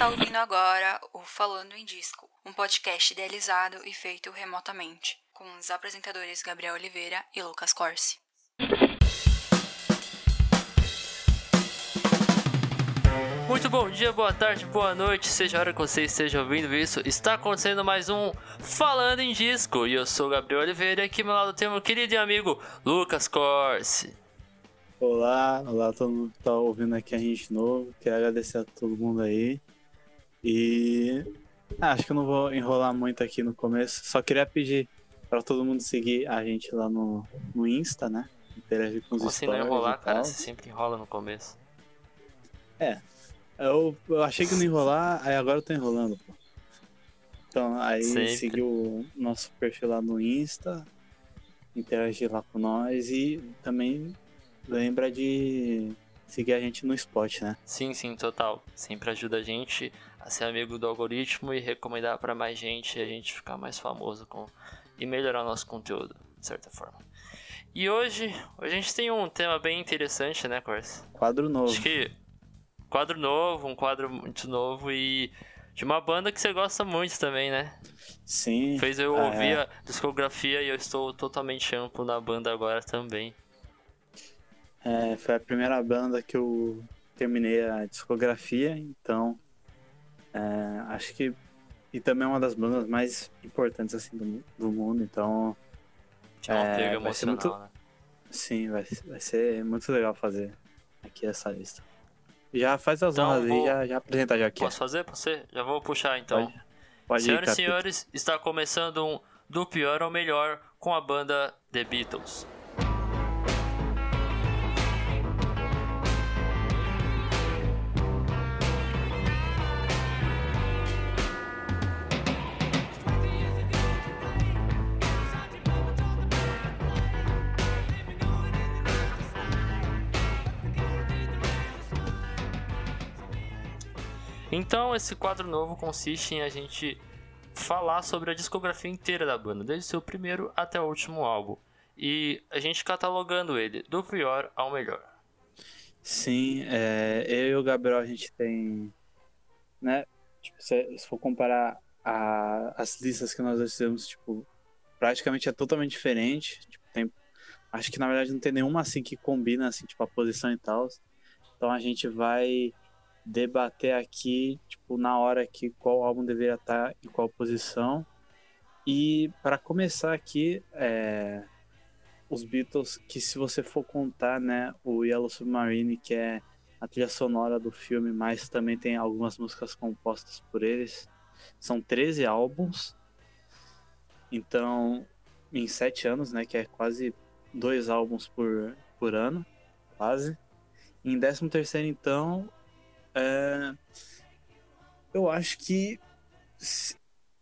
está ouvindo agora o Falando em Disco, um podcast idealizado e feito remotamente, com os apresentadores Gabriel Oliveira e Lucas Corsi. Muito bom dia, boa tarde, boa noite, seja a hora que você esteja ouvindo isso. Está acontecendo mais um Falando em Disco e eu sou o Gabriel Oliveira e aqui ao meu lado tem meu querido e amigo Lucas Corsi. Olá, olá todo mundo que tá ouvindo aqui a gente de novo. Quero agradecer a todo mundo aí. E ah, acho que eu não vou enrolar muito aqui no começo. Só queria pedir para todo mundo seguir a gente lá no, no Insta, né? Interagir com os assim não enrolar, cara? Você sempre enrola no começo. Eu, eu achei que não ia enrolar, aí agora eu tô enrolando, pô. Então, aí Sempre. seguir o nosso perfil lá no Insta, interagir lá com nós e também lembra de seguir a gente no Spot, né? Sim, sim, total. Sempre ajuda a gente a ser amigo do algoritmo e recomendar pra mais gente e a gente ficar mais famoso com e melhorar o nosso conteúdo, de certa forma. E hoje, hoje a gente tem um tema bem interessante, né, Corsi? Quadro novo. Acho que quadro novo, um quadro muito novo e de uma banda que você gosta muito também, né? Sim. Fez eu Ah, ouvir é. a discografia e eu estou totalmente amplo na banda agora também. É, foi a primeira banda que eu terminei a discografia, então é, acho que e também é uma das bandas mais importantes assim do, do mundo, então Tinha É, apego vai ser muito- né? sim, vai, vai ser muito legal fazer aqui essa lista. Já faz as Então, honras aí, vou- já, já apresenta já aqui. Posso fazer pra você? Já vou puxar então. Pode, pode ir, Senhoras e senhores, está começando um Do Pior ao Melhor com a banda The Beatles. Então, esse quadro novo consiste em a gente falar sobre a discografia inteira da banda, desde seu primeiro até o último álbum. E a gente catalogando ele do pior ao melhor. Sim, é, eu e o Gabriel a gente tem, né? Tipo, se, se for comparar a- as listas que nós fizemos, tipo, praticamente é totalmente diferente. Tipo, tem, acho que na verdade não tem nenhuma assim que combina assim, tipo, a posição e tal. Então a gente vai debater aqui, tipo, na hora aqui qual álbum deveria estar em qual posição. E para começar aqui, é, os Beatles, que se você for contar, né, o Yellow Submarine, que é a trilha sonora do filme, mas também tem algumas músicas compostas por eles. São 13 álbuns. Então, em 7 anos, né, que é quase dois álbuns por, por ano, quase. Em 13 terceiro, então, é, eu acho que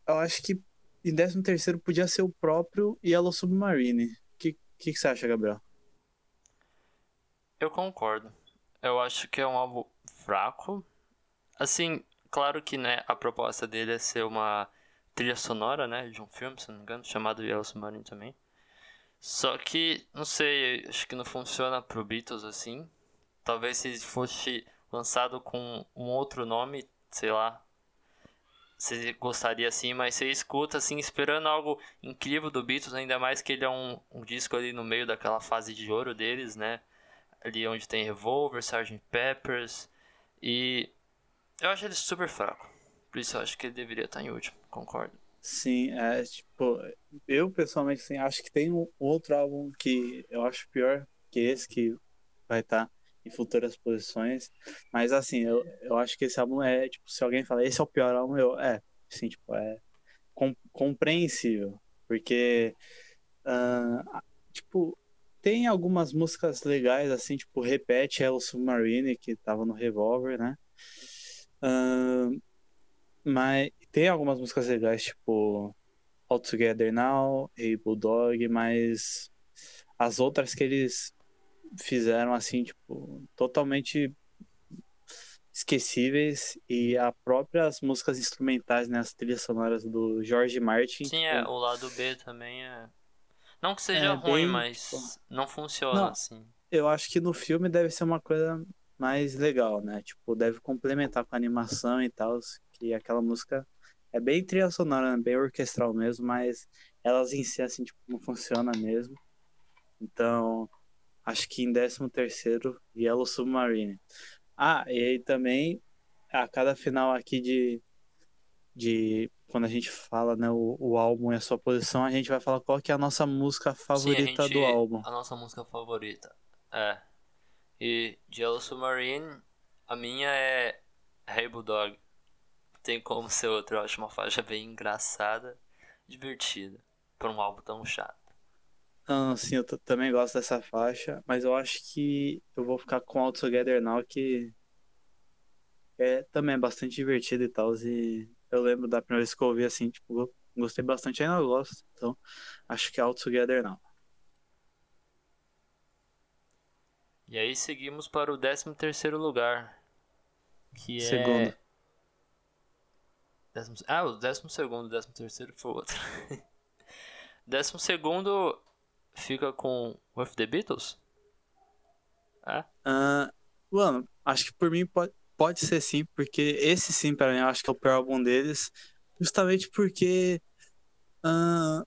eu acho que em 13 terceiro podia ser o próprio Yellow Submarine. O que, que, que você acha, Gabriel? Eu concordo. Eu acho que é um álbum fraco. Assim, claro que né, a proposta dele é ser uma trilha sonora, né, de um filme, se não me engano, chamado Yellow Submarine também. Só que, não sei, acho que não funciona pro Beatles assim. Talvez se fosse lançado com um outro nome, sei lá, você gostaria assim, mas você escuta assim, esperando algo incrível do Beatles, ainda mais que ele é um, um disco ali no meio daquela fase de ouro deles, né? Ali onde tem Revolver, Sgt. Peppers, e eu acho ele super fraco. Por isso eu acho que ele deveria estar em último, concordo. Sim, é tipo, eu pessoalmente assim, acho que tem um outro álbum que eu acho pior que esse que vai estar em futuras posições, mas assim, eu, eu acho que esse álbum é, tipo, se alguém falar esse é o pior álbum, eu, é, assim, tipo, é com, compreensível, porque ah, tipo, tem algumas músicas legais, assim, tipo, Repete Hello Submarine, que tava no Revolver, né? Ah, mas tem algumas músicas legais, tipo All Together Now, Hey Bulldog, mas as outras que eles fizeram, assim, tipo, totalmente esquecíveis e as próprias músicas instrumentais, né, as trilhas sonoras do George Martin. Sim, tipo, é, o lado B também é. Não que seja É, ruim, bem, mas tipo, não funciona Não. assim. eu acho que no filme deve ser uma coisa mais legal, né? Tipo, deve complementar com a animação e tal, que aquela música é bem trilha sonora, né? bem orquestral mesmo, mas elas em si, assim, tipo, não funciona mesmo. Então, acho que em 13 terceiro, Yellow Submarine. Ah, e aí também, a cada final aqui de, de quando a gente fala, né, o, o álbum e a sua posição, a gente vai falar qual que é a nossa música favorita Sim, gente, do álbum. A nossa música favorita. É. E de Yellow Submarine, a minha é Hey Bulldog. Tem como ser outra, eu acho uma faixa bem engraçada, divertida, pra um álbum tão chato. Ah, sim, eu também gosto dessa faixa, mas eu acho que eu vou ficar com All Together Now, que é também é bastante divertido e tal, e eu lembro da primeira vez que eu ouvi assim, tipo, go- gostei bastante, ainda gosto, então acho que é All Together Now. E aí seguimos para o 13 terceiro lugar. Que é. Segundo. Décimo... Ah, o décimo segundo, décimo terceiro foi o outro. décimo segundo fica com With the Beatles? É? Ah, mano, acho que por mim pode, pode ser sim, porque esse sim, pra mim, eu acho que é o pior álbum deles, justamente porque. ah,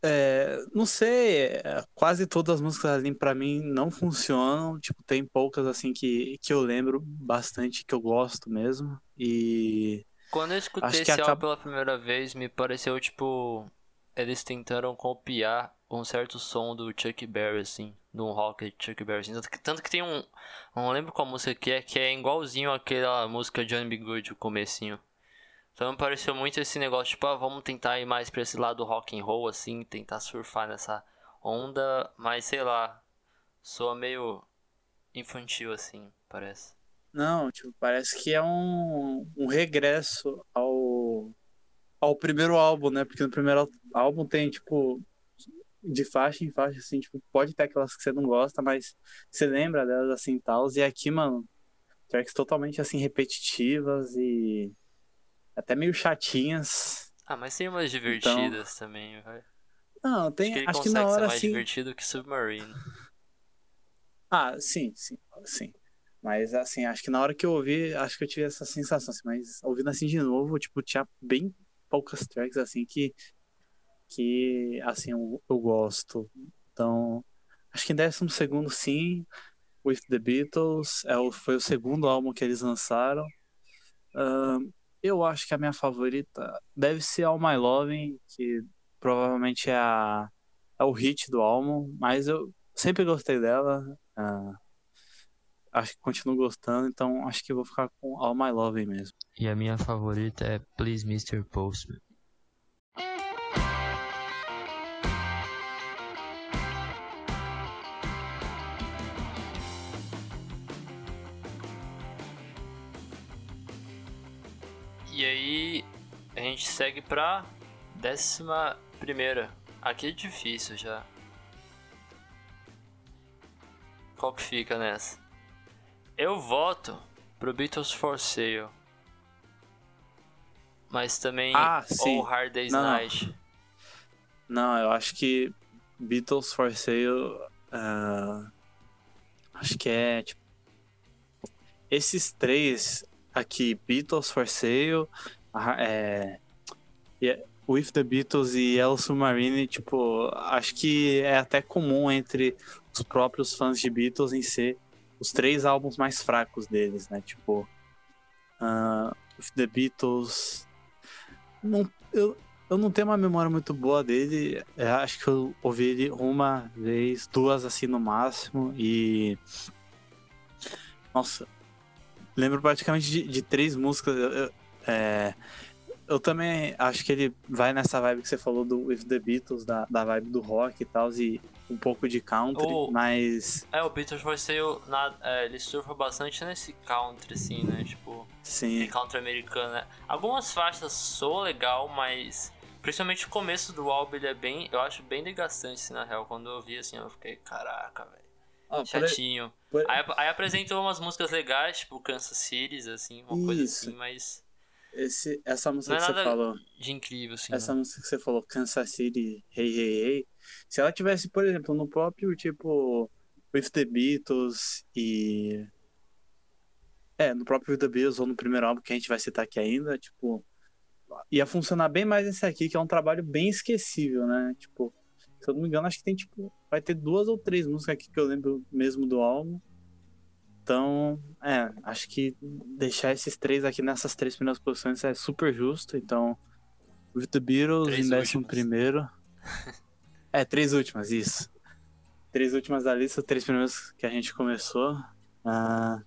é, não sei, é, quase todas as músicas ali pra mim não funcionam. Tipo, tem poucas assim que, que eu lembro bastante, que eu gosto mesmo. E. Quando eu escutei esse álbum acaba- pela primeira vez, me pareceu tipo. Eles tentaram copiar um certo som do Chuck Berry, assim. Um rock Chuck Berry. Assim. Tanto, que, tem um. Não lembro qual música que é, que é igualzinho àquela música Johnny B. Good, o comecinho. Então me pareceu muito esse negócio, tipo, ah, vamos tentar ir mais pra esse lado rock and roll, assim, tentar surfar nessa onda, mas sei lá, soa meio infantil, assim, parece. Não, tipo, parece que é um, um regresso ao, ao primeiro álbum, né? Porque no primeiro álbum tem, tipo, de faixa em faixa, assim, tipo, pode ter aquelas que você não gosta, mas você lembra delas assim e tal. E aqui, mano, tracks totalmente assim repetitivas e até meio chatinhas. Ah, mas tem umas divertidas também, vai. Não, Acho que tem, acho que na ser hora mais assim. divertido que Submarine. Ah, sim, sim, sim. Mas assim, acho que na hora que eu ouvi, acho que eu tive essa sensação, assim, mas ouvindo assim de novo, tipo, tinha bem poucas tracks assim que que assim eu, eu gosto. Então, acho que em décimo segundo sim, With the Beatles, é o, foi o segundo álbum que eles lançaram. Eu acho que a minha favorita deve ser All My Loving, que provavelmente é, a, é o hit do álbum, mas eu sempre gostei dela. ah, acho que continuo gostando, então acho que vou ficar com All My Loving mesmo. E a minha favorita é Please Mr. Postman. E aí a gente segue pra décima primeira. Aqui é difícil já. Qual que fica nessa? Eu voto pro Beatles for Sale. Mas também Ah, sim. Hard Day's Não. Night. Não, eu acho que Beatles for Sale. ah, acho que é tipo. Esses três aqui, Beatles for Sale, é, e- With the Beatles e Yellow Submarine, tipo, acho que é até comum entre os próprios fãs de Beatles em ser os três álbuns mais fracos deles, né? Tipo, With the Beatles. não, eu, eu não tenho uma memória muito boa dele. É, acho que eu ouvi ele uma vez, duas assim no máximo. E. Nossa. Lembro praticamente de, de três músicas. Eu, eu- é, eu também acho que ele vai nessa vibe que você falou do With the Beatles, da, da vibe do rock e tal, e um pouco de country, O- mas. É, o Beatles vai ser o. Na, é, ele surfa bastante nesse country, assim, né? Tipo, Sim. country americano, né? Algumas faixas soam legal, mas. Principalmente o começo do álbum, ele é bem. Eu acho bem desgastante, assim, na real. Quando eu vi assim, eu fiquei, caraca, velho. Por- Chatinho. por- Aí, aí apresentou umas músicas legais, tipo Kansas City, assim, uma coisa Isso. assim, mas. Esse, essa música Não é que você falou. de incrível, assim. Essa né? música que você falou, Kansas City, Hey Hey Hey, se ela tivesse, por exemplo, no próprio, tipo, With the Beatles e... É, no próprio With the Beatles ou no primeiro álbum que a gente vai citar aqui ainda, tipo, ia funcionar bem mais esse aqui, que é um trabalho bem esquecível, né? Tipo, se eu não me engano, acho que tem, tipo, vai ter duas ou três músicas aqui que eu lembro mesmo do álbum. Então, é, acho que deixar esses três aqui nessas três primeiras posições é super justo. Então, With the Beatles Três em décimo últimas. primeiro. é, três últimas, isso. Três últimas da lista, três primeiras que a gente começou. Ah,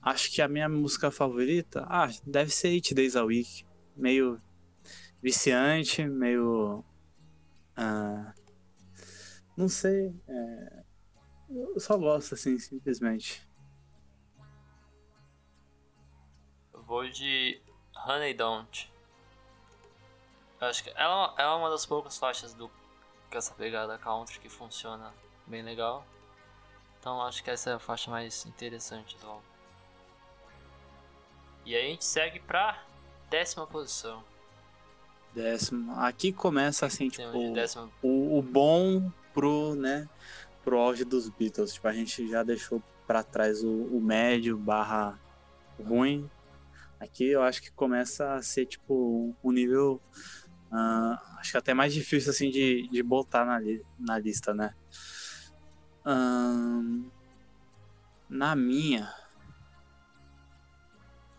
acho que a minha música favorita, ah, deve ser Eight Days a Week. Meio viciante, meio. ah, não sei. é, eu só gosto, assim, simplesmente. Eu vou de Honey Don't. Eu acho que ela, ela é uma das poucas faixas do com essa pegada country que funciona bem legal. Então acho que essa é a faixa mais interessante do álbum. E aí a gente segue pra décima posição. Décimo. Aqui começa, assim, tipo. décima o, o bom pro, né, pro auge dos Beatles. Tipo, a gente já deixou pra trás o, o médio barra ruim. Aqui eu acho que começa a ser, tipo, um nível. ah, acho que até mais difícil, assim, de, de botar na, li- na lista, né? Ahn, na minha,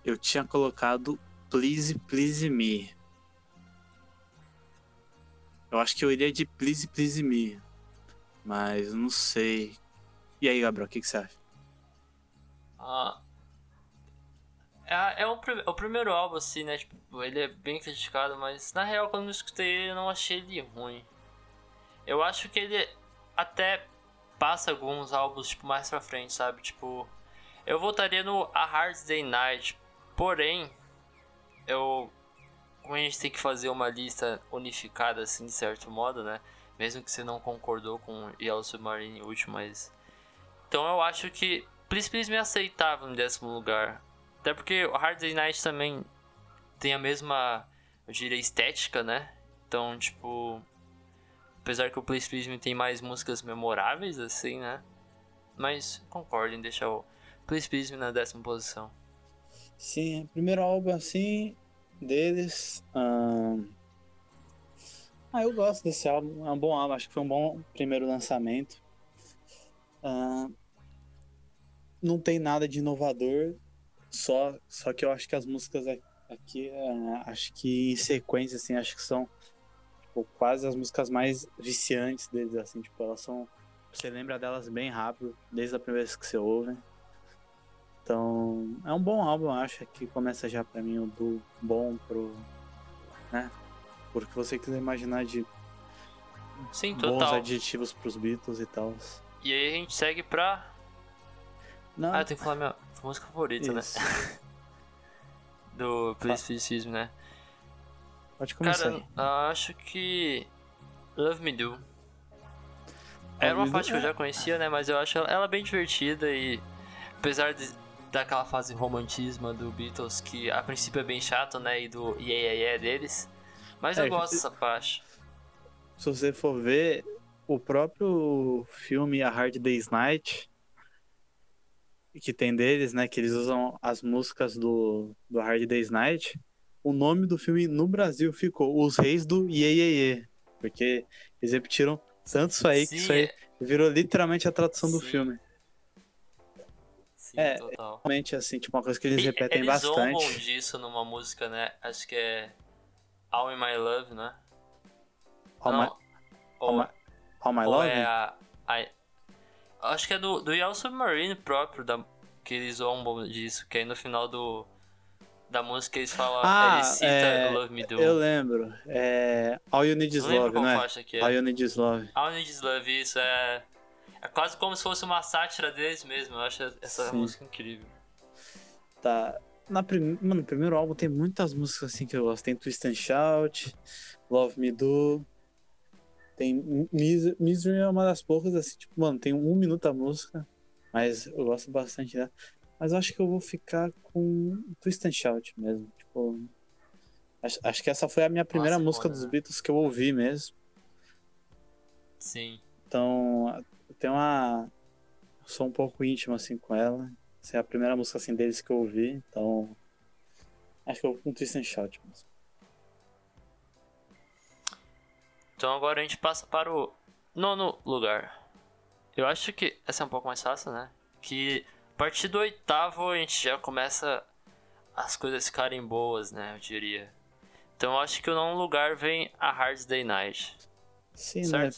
eu tinha colocado Please Please Me. Eu acho que eu iria de Please Please Me. Mas não sei. E aí, Gabriel, o que, que você acha? Ah, é, é o, prim- o primeiro álbum, assim, né? Tipo, ele é bem criticado, mas na real, quando eu escutei ele, eu não achei ele ruim. Eu acho que ele até passa alguns álbuns, tipo, mais pra frente, sabe? Tipo, eu voltaria no A Hard Day Night, porém, eu. Como a gente tem que fazer uma lista unificada, assim, de certo modo, né? Mesmo que você não concordou com Yellow Submarine último, mas. Então eu acho que Please Please me aceitava no décimo lugar. Até porque o Hard Day Night também tem a mesma, eu diria, estética, né? Então, tipo. Apesar que o Please Please me tem mais músicas memoráveis, assim, né? Mas concordo em deixar o Please Please me na décima posição. Sim, primeiro álbum assim deles. ahn, Ah, eu gosto desse álbum, é um bom álbum, acho que foi um bom primeiro lançamento. Ahn, Não tem nada de inovador, só, só que eu acho que as músicas aqui, ah, acho que em sequência, assim, acho que são tipo, quase as músicas mais viciantes deles, assim, tipo, elas são. Você lembra delas bem rápido, desde a primeira vez que você ouve. Então, é um bom álbum, acho, que começa já pra mim o do bom pro. né? Porque você quiser imaginar de Sim, bons total. adjetivos pros Beatles e tal. E aí a gente segue pra. Não, Ah, eu tenho que falar minha música favorita, né? isso. Do Please me, né? Pode começar. Cara, eu acho que. Love Me Do. Era uma faixa que eu é- já conhecia, né? Mas eu acho ela, ela bem divertida e. Apesar de, daquela fase romantismo do Beatles, que a princípio é bem chato, né? E do Yeah Yeah Yeah deles. Mas eu É, gosto que- dessa faixa. Se você for ver o próprio filme A Hard Day's Night, que tem deles, né? Que eles usam as músicas do, do Hard Day's Night. O nome do filme no Brasil ficou Os Reis do Iê. Porque eles repetiram tanto isso aí que Sim, isso aí virou literalmente a tradução do Sim. filme. Sim, É, total. Realmente, assim, tipo, uma coisa que eles repetem eles zombam bastante. disso numa música, né? Acho que é All in My Love, né? All Não, My, All My, All My Love? é a, a- Acho que é do, do Yellow Submarine próprio, da, que eles zombam disso, que aí no final do, da música eles falam, Ah, ele cita é, Love Me Do. Eu lembro. É All You Need Is Não Love, é? que é. All You Need Is Love. All You Need Is Love, isso é... É quase como se fosse uma sátira deles mesmo, eu acho essa Sim. música incrível. Tá. Na prim... Mano, no primeiro álbum tem muitas músicas assim que eu gosto. Tem Twist and Shout, Love Me Do. Tem Mis- Misery é uma das poucas, assim, tipo, mano, tem um minuto a música. Mas eu gosto bastante dela. Mas eu acho que eu vou ficar com Twist and Shout mesmo. Tipo. Acho, acho que essa foi a minha primeira Nossa, música foda, dos né? Beatles que eu ouvi mesmo. Sim. Então, tenho uma. Eu sou um pouco íntimo assim com ela. Essa é a primeira música assim deles que eu ouvi, então. Acho que eu vou com Twist and Shout mesmo. Então agora a gente passa para o nono lugar. Eu acho que essa é um pouco mais fácil, né? Que a partir do oitavo a gente já começa as coisas ficarem boas, né? Eu diria. Então eu acho que o nono lugar vem a Hard Day Night. Sim, né?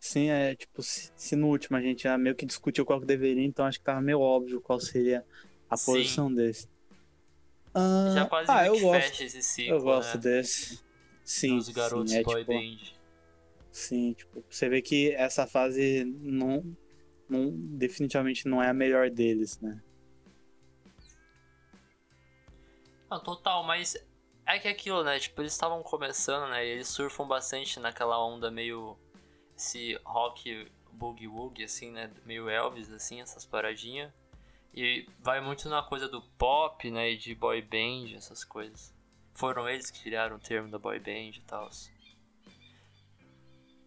Sim, é tipo, se, se no último a gente já meio que discutiu qual que deveria, então acho que tava meio óbvio qual seria a Sim. posição desse. Ah, Já quase ah, eu gosto. esse ciclo, Eu gosto né? desse. Sim, Dos garotos sim, é, boy tipo, band. Sim, tipo, você vê que essa fase não, não, definitivamente não é a melhor deles, né? Não, total, mas é que aquilo, né? Tipo, eles estavam começando, né? E eles surfam bastante naquela onda meio. Esse rock boogie woogie, assim, né? Meio Elvis, assim, essas paradinhas. E vai muito na coisa do pop, né? E de boy band, essas coisas. Foram eles que criaram o termo da boy band e tal.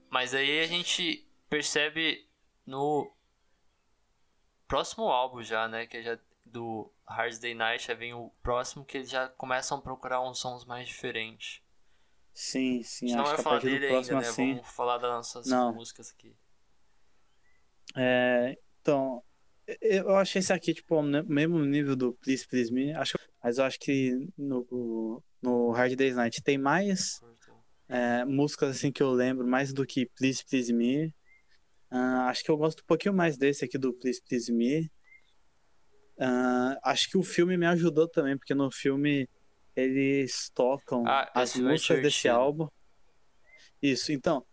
Mas aí a gente percebe no próximo álbum já, né? Que é já do Hard Day Night, já vem o próximo que eles já começam a procurar uns sons mais diferentes. Sim, A sim, gente não acho vai que a falar dele ainda, próximo né? assim. Vamos falar das nossas Não. músicas aqui. É, então, eu achei esse aqui, tipo, mesmo nível do Please Please Me, acho, mas eu acho que no, no Hard Day's Night tem mais é, músicas assim que eu lembro, mais do que Please Please Me. Ah, acho que eu gosto um pouquinho mais desse aqui do Please Please Me. Ah, acho que o filme me ajudou também, porque no filme eles tocam Ah, as músicas desse álbum. Isso, então.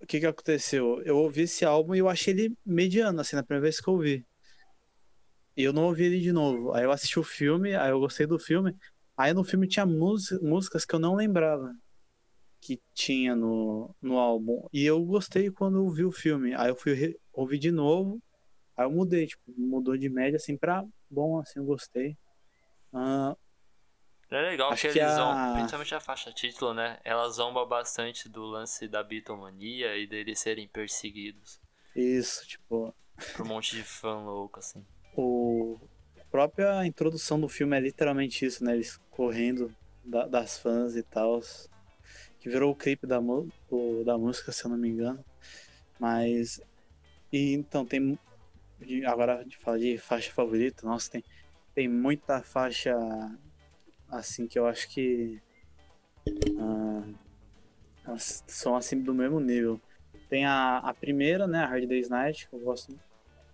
O que que aconteceu? Eu ouvi esse álbum e eu achei ele mediano, assim, na primeira vez que eu ouvi. E eu não ouvi ele de novo. Aí eu assisti o filme, aí eu gostei do filme. Aí no filme tinha músi- músicas que eu não lembrava que tinha no, no álbum. E eu gostei quando eu vi o filme. Aí eu fui ouvir de novo. Aí eu mudei, tipo, mudou de média assim pra bom, assim, eu gostei. Ah, É legal Acho que que eles a- zombam, principalmente a faixa título, né? Ela zomba bastante do lance da bitomania e deles serem perseguidos isso, tipo, por um monte de fã louco, assim. o a própria introdução do filme é literalmente isso, né? Eles correndo da- das fãs e tal. Que virou o clipe da, do- da música, se eu não me engano. Mas. E então tem. de- Agora a gente fala de faixa favorita. Nossa, tem, tem muita faixa assim que eu acho que. elas são assim do mesmo nível. Tem a, a primeira, né? A Hard Day's Night, que eu gosto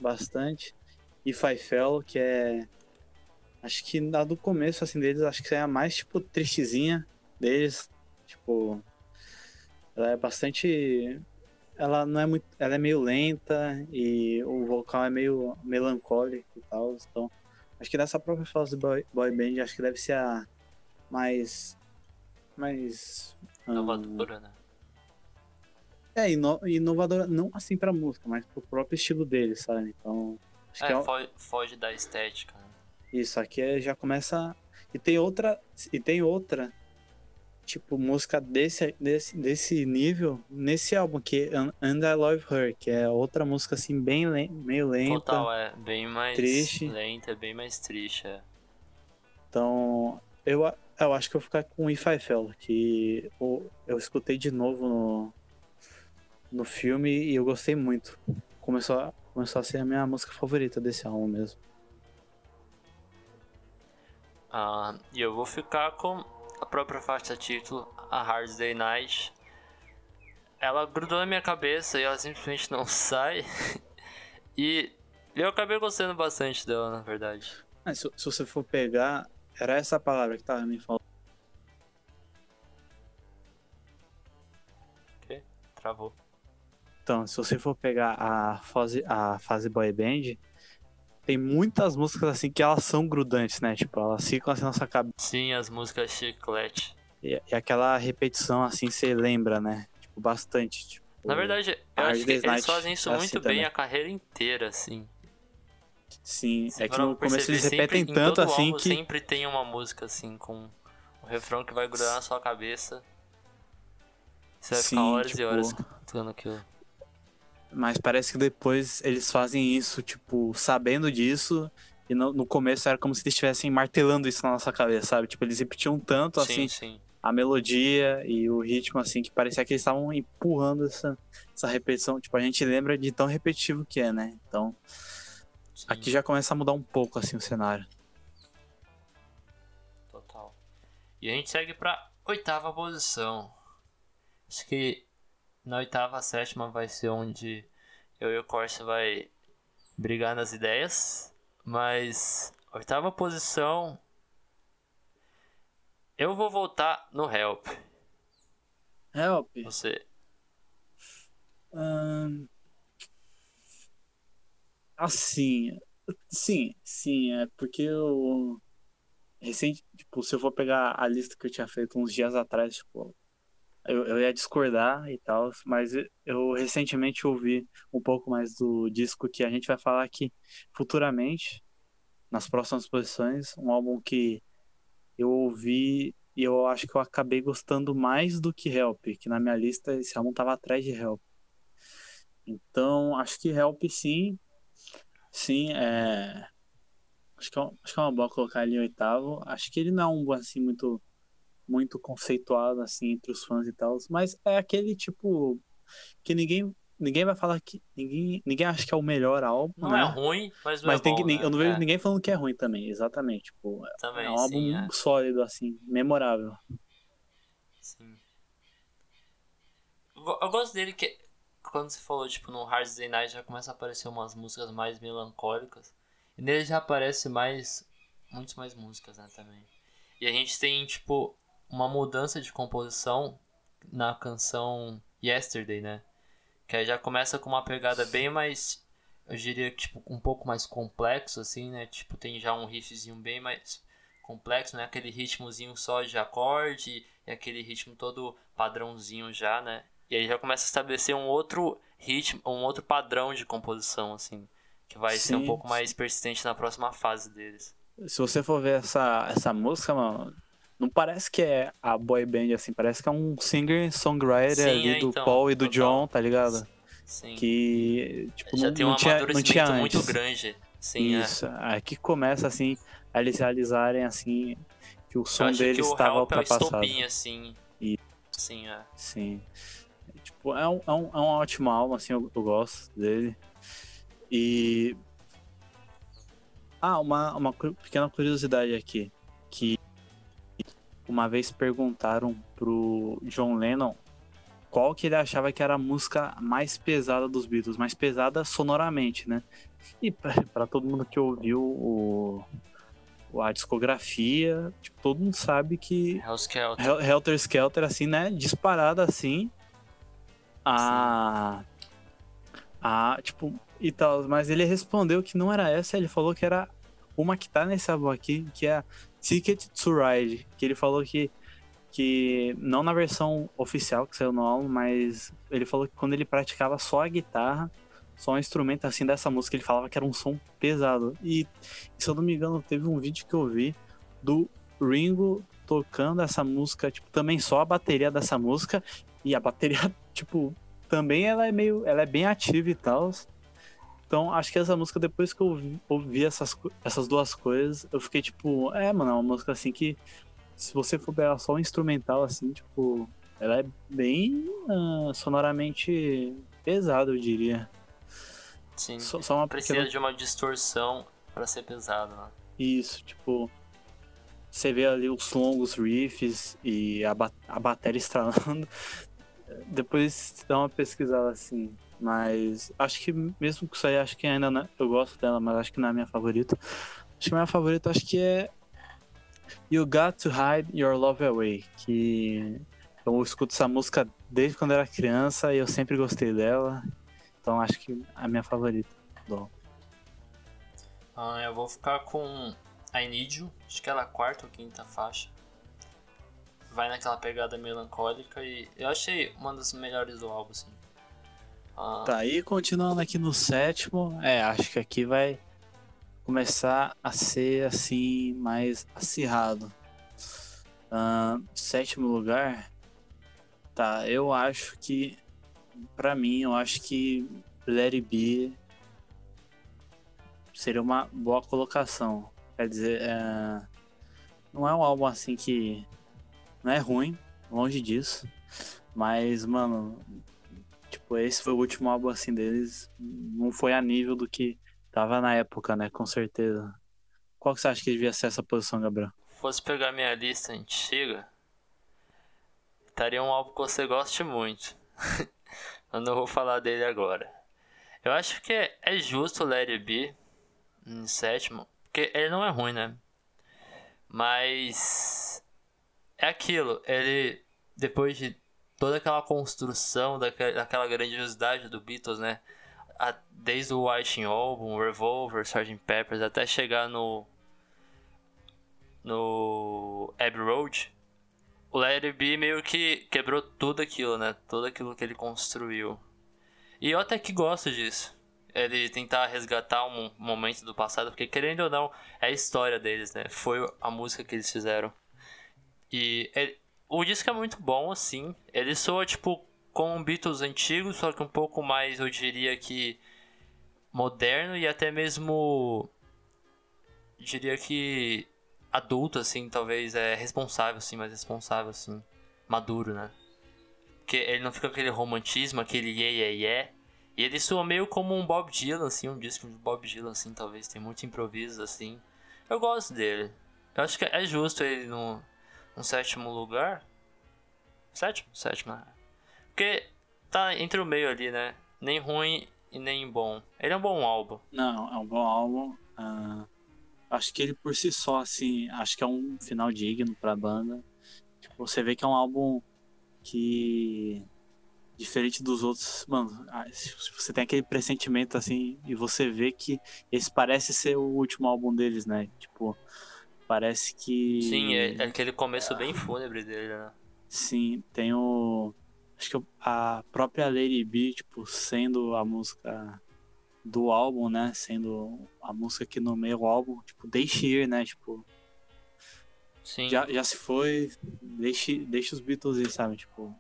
bastante. E Faifel, que é. Acho que na do começo, assim, deles, acho que é a mais, tipo, tristezinha deles. Tipo. Ela é bastante. Ela não é muito. Ela é meio lenta e o vocal é meio melancólico e tal. Então, acho que dessa própria fase do boy, boy band, acho que deve ser a mais. Mais. ah, Inovadora, né? é, ino inovadora, não assim pra música, mas pro próprio estilo deles, sabe? Então. Acho que é, É, um- fo- foge da estética, né? Isso, aqui é- já começa. E tem outra. E tem outra. Tipo, música desse, desse, desse nível nesse álbum, que é And- I Love Her, que é outra música assim, bem meio lenta. Total, é bem mais triste. lenta, é bem mais triste, é. Então, eu, eu acho que eu vou ficar com If I Fell, que eu, eu escutei de novo no, no filme e eu gostei muito. Começou a, começou a ser a minha música favorita desse álbum mesmo. Ah, e eu vou ficar com a própria faixa título, a Hard Day Night, ela grudou na minha cabeça e ela simplesmente não sai. e eu acabei gostando bastante dela, na verdade. Ah, se, se você for pegar, era essa palavra que tava me falando. Ok? Travou. Então, se você for pegar a fase, a fase boy band, tem muitas músicas assim que elas são grudantes, né? Tipo, elas ficam assim na nossa cabeça. Sim, as músicas chiclete. E, e aquela repetição assim, você lembra, né? Tipo, bastante. Tipo, Na verdade, eu acho que eles fazem isso é muito assim bem também. a carreira inteira, assim. sim, é que no começo eles repetem sempre, em tanto assim álbum que. Sempre tem uma música assim, com um refrão que vai grudar na sua cabeça. Você vai Sim, ficar horas e tipo- horas cantando aquilo. Mas parece que depois eles fazem isso, tipo, sabendo disso. E no, no começo era como se eles estivessem martelando isso na nossa cabeça, sabe? Tipo, eles repetiam tanto Sim, assim sim. a melodia e o ritmo, assim, que parecia que eles estavam empurrando essa, essa repetição. Tipo, a gente lembra de tão repetitivo que é, né? Então, sim, aqui já começa a mudar um pouco, assim, o cenário. Total. E a gente segue pra oitava posição. Acho que na oitava, sétima vai ser onde eu e o Corsa vai brigar nas ideias. Mas oitava posição. Eu vou voltar no Help. Help. Você. Ahn, Assim, sim, sim, é porque eu recente, tipo, se eu for pegar a lista que eu tinha feito uns dias atrás, tipo, eu, eu ia discordar e tal, mas eu recentemente ouvi um pouco mais do disco que a gente vai falar aqui futuramente, nas próximas posições, um álbum que eu ouvi e eu acho que eu acabei gostando mais do que Help, que na minha lista esse álbum tava atrás de Help. Então, acho que Help sim. Sim, é. Acho que, é, acho que é uma boa colocar ele em oitavo. Acho que ele não é um assim muito muito conceituado assim entre os fãs e tal, mas é aquele tipo que ninguém ninguém vai falar que ninguém ninguém acha que é o melhor álbum, Não né? é ruim, mas não mas é tem bom, que, né? eu não vejo É, ninguém falando que é ruim também, exatamente, tipo, Também, é um álbum sim, é. sólido assim, memorável. Sim. Eu gosto dele que quando você falou, tipo, no Hard Day Night já começa a aparecer umas músicas mais melancólicas. E nele já aparece mais. Muitas mais músicas, né, também. E a gente tem, tipo, uma mudança de composição na canção Yesterday, né? Que aí já começa com uma pegada bem mais. Eu diria que, tipo, um pouco mais complexo, assim, né? Tipo, tem já um riffzinho bem mais complexo, né? Aquele ritmozinho só de acorde e aquele ritmo todo padrãozinho já, né? E aí já começa a estabelecer um outro ritmo, um outro padrão de composição, assim, que vai ser um Sim, pouco mais persistente na próxima fase deles. Se você for ver essa, essa música, mano, não parece que é a boy band, assim, parece que é um singer-songwriter Sim, ali é, do então, Paul e do total. John, tá ligado? Sim. Que, tipo, já não, tem um não, tinha, não tinha muito antes. grande. Sim, é. Isso, aqui começa, assim, a eles realizarem, assim, que o som que deles o estava é o ultrapassado. estopim, assim. E- Sim, é. Sim. Tipo, é um, é um, é um ótimo álbum, assim, eu, eu gosto dele. E. Ah, uma, uma pequena curiosidade aqui. Uma vez perguntaram pro John Lennon qual que ele achava que era a música mais pesada dos Beatles, mais pesada sonoramente, né? E pra todo mundo que ouviu o, a discografia, tipo, todo mundo sabe que Hell's Kelter. Hel- Helter Skelter, assim, né? Disparada assim. A. A. Tipo, e tal. Mas ele respondeu que não era essa, ele falou que era uma que tá nesse álbum aqui, que é Ticket to Ride. Que ele falou que. Que não na versão oficial que saiu no álbum, mas ele falou que quando ele praticava só a guitarra, só um instrumento assim dessa música, ele falava que era um som pesado. E se eu não me engano, teve um vídeo que eu vi do Ringo tocando essa música, tipo, também só a bateria dessa música. E a bateria, tipo, também ela é meio. Ela é bem ativa e tal. Então, acho que essa música, depois que eu ouvi, ouvi essas, essas duas coisas, eu fiquei tipo, é, mano, é uma música assim que. Se você for pegar só um instrumental, assim, tipo, ela é bem ah, sonoramente pesada, eu diria. Sim. Só, só uma Precisa pequena de uma distorção pra ser pesado, né? Isso, tipo. você vê ali os longos riffs e a, ba a bateria estralando. Depois dá uma pesquisada assim. Mas acho que mesmo com isso aí, acho que ainda não, eu gosto dela, mas acho que não é a minha favorita. Acho que a minha favorita acho que é You Got to Hide Your Love Away, que eu escuto essa música desde quando era criança e eu sempre gostei dela. Então acho que é a minha favorita álbum. Ah, eu vou ficar com I Need You, acho que ela é a quarta ou quinta faixa. Vai naquela pegada melancólica e eu achei uma das melhores do álbum, assim. Ah, Tá, aí continuando aqui no sétimo, é, acho que aqui vai começar a ser assim, mais acirrado. Ah, sétimo lugar, tá, eu acho que, pra mim, eu acho que It Be seria uma boa colocação. Quer dizer, é, não é um álbum assim que não é ruim, longe disso, mas, mano, Tipo, esse foi o último álbum assim deles. Não foi a nível do que tava na época, né? Com certeza. Qual que você acha que devia ser essa posição, Gabriel? fosse pegar minha lista antiga, estaria um álbum que você goste muito. eu não vou falar dele agora. Eu acho que é justo o It Be em sétimo, porque ele não é ruim, né? Mas é aquilo, ele depois de toda aquela construção daquela, grandiosidade do Beatles, né? Desde o White Album, Revolver, Sgt. Peppers, até chegar no no Abbey Road, o It Be meio que quebrou tudo aquilo, né? Tudo aquilo que ele construiu. E eu até que gosto disso. Ele tentar resgatar um momento do passado, porque querendo ou não, é a história deles, né? Foi a música que eles fizeram. E ele- o disco é muito bom, assim. Ele soa, tipo, com Beatles antigo, só que um pouco mais, eu diria que, moderno e até mesmo, diria que, adulto, assim, talvez, é responsável, assim, mais responsável, assim, maduro, né? Porque ele não fica aquele romantismo, aquele yeah, yeah, yeah. E ele soa meio como um Bob Dylan, assim, um disco de Bob Dylan, assim, talvez. Tem muito improviso, assim. Eu gosto dele. Eu acho que é justo ele no, no sétimo lugar. Sétimo? Sétimo, né? Porque tá entre o meio ali, né? Nem ruim e nem bom. Ele é um bom álbum. Não, é um bom álbum. ah, acho que ele por si só, assim, acho que é um final digno pra banda. Tipo, você vê que é um álbum que. Diferente dos outros, mano, você tem aquele pressentimento assim, e você vê que esse parece ser o último álbum deles, né? Tipo, parece que. Sim, é, é aquele começo bem fúnebre dele, né? Sim, tem o. Acho que a própria Lady B, tipo, sendo a música do álbum, né? Sendo a música que nomeia o álbum, tipo, deixe ir, né? Tipo, Sim. já, já se foi, deixe, deixe os Beatles ir, sabe? Tipo,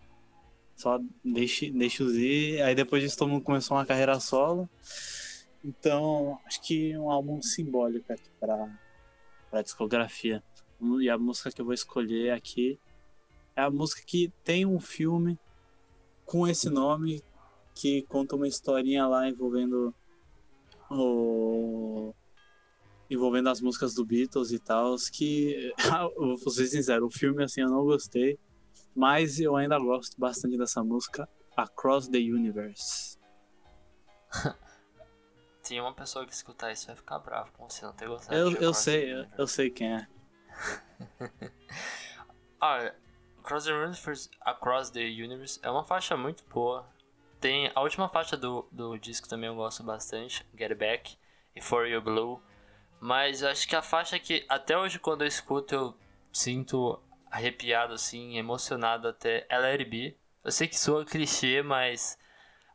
só deixe, deixe os ir. Aí depois disso todo mundo começou uma carreira solo. Então, acho que um álbum simbólico aqui pra, pra discografia. E a música que eu vou escolher aqui é a música que tem um filme com esse nome que conta uma historinha lá envolvendo o envolvendo as músicas do Beatles e tal, que vou ser sincero, o filme assim eu não gostei, mas eu ainda gosto bastante dessa música Across the Universe. Tem uma pessoa que escutar isso vai ficar bravo com você não ter gostado. Eu, eu sei, eu, Universe. eu sei quem é. Ah, Across the Universe, Across the Universe é uma faixa muito boa. Tem a última faixa do, do disco também eu gosto bastante, Get Back e For You Blue. Mas eu acho que a faixa que até hoje quando eu escuto eu sinto arrepiado assim, emocionado até é Let It Be. Eu sei que soa clichê, mas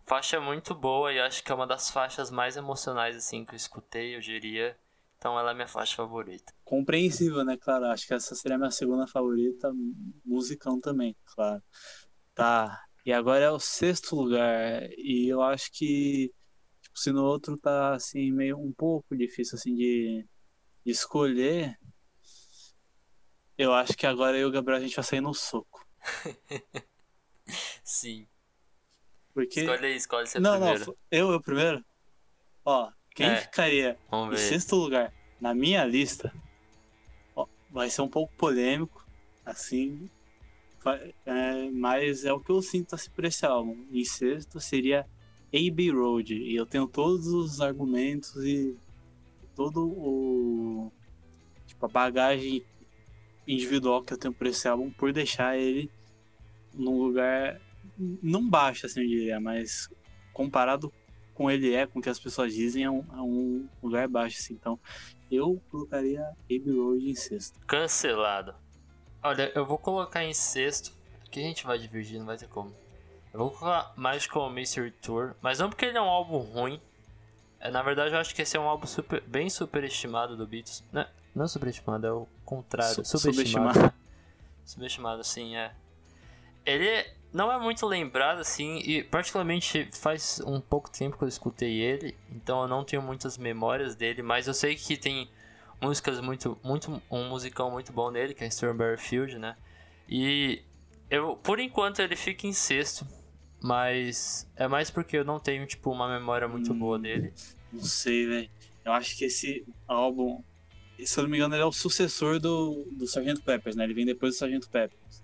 faixa é muito boa e acho que é uma das faixas mais emocionais assim que eu escutei, eu diria. Então ela é minha faixa favorita. Compreensível, né, claro? Acho que essa seria a minha segunda favorita, musicão também, claro. Tá, e agora é o sexto lugar, e eu acho que, tipo, se no outro tá, assim, meio um pouco difícil, assim, de, de escolher, eu acho que agora eu e o Gabriel a gente vai sair no soco. Sim. Porque... Escolhe aí, escolhe você não, primeiro. não, eu, eu primeiro? Ó, quem É. ficaria em sexto lugar na minha lista, ó, vai ser um pouco polêmico, assim, é, mas é o que eu sinto assim por esse álbum. Em sexto seria AB Road, e eu tenho todos os argumentos e todo o tipo a bagagem individual que eu tenho por esse álbum por deixar ele num lugar não baixo assim eu diria, mas comparado com ele é, com o que as pessoas dizem, é um, é um lugar baixo assim. Então, eu colocaria Abbey Road em sexto. Cancelado. Olha, eu vou colocar em sexto. Que a gente vai dividir, não vai ter como. Eu vou colocar Magical Mystery Tour, mas não porque ele é um álbum ruim. É, na verdade, eu acho que esse é um álbum super, bem superestimado do Beatles. Não, não superestimado, é o contrário. Su- subestimado. subestimado. Subestimado, sim, é. Ele não é muito lembrado, assim, e particularmente faz um pouco tempo que eu escutei ele, então eu não tenho muitas memórias dele, mas eu sei que tem músicas muito, muito, um musicão muito bom nele, que é Strawberry Field, né? E eu, por enquanto ele fica em sexto, mas é mais porque eu não tenho, tipo, uma memória muito boa Hum. dele. Não sei, velho. Eu acho que esse álbum, se eu não me engano, ele é o sucessor do, do Sgt. Peppers, né? Ele vem depois do Sgt. Peppers.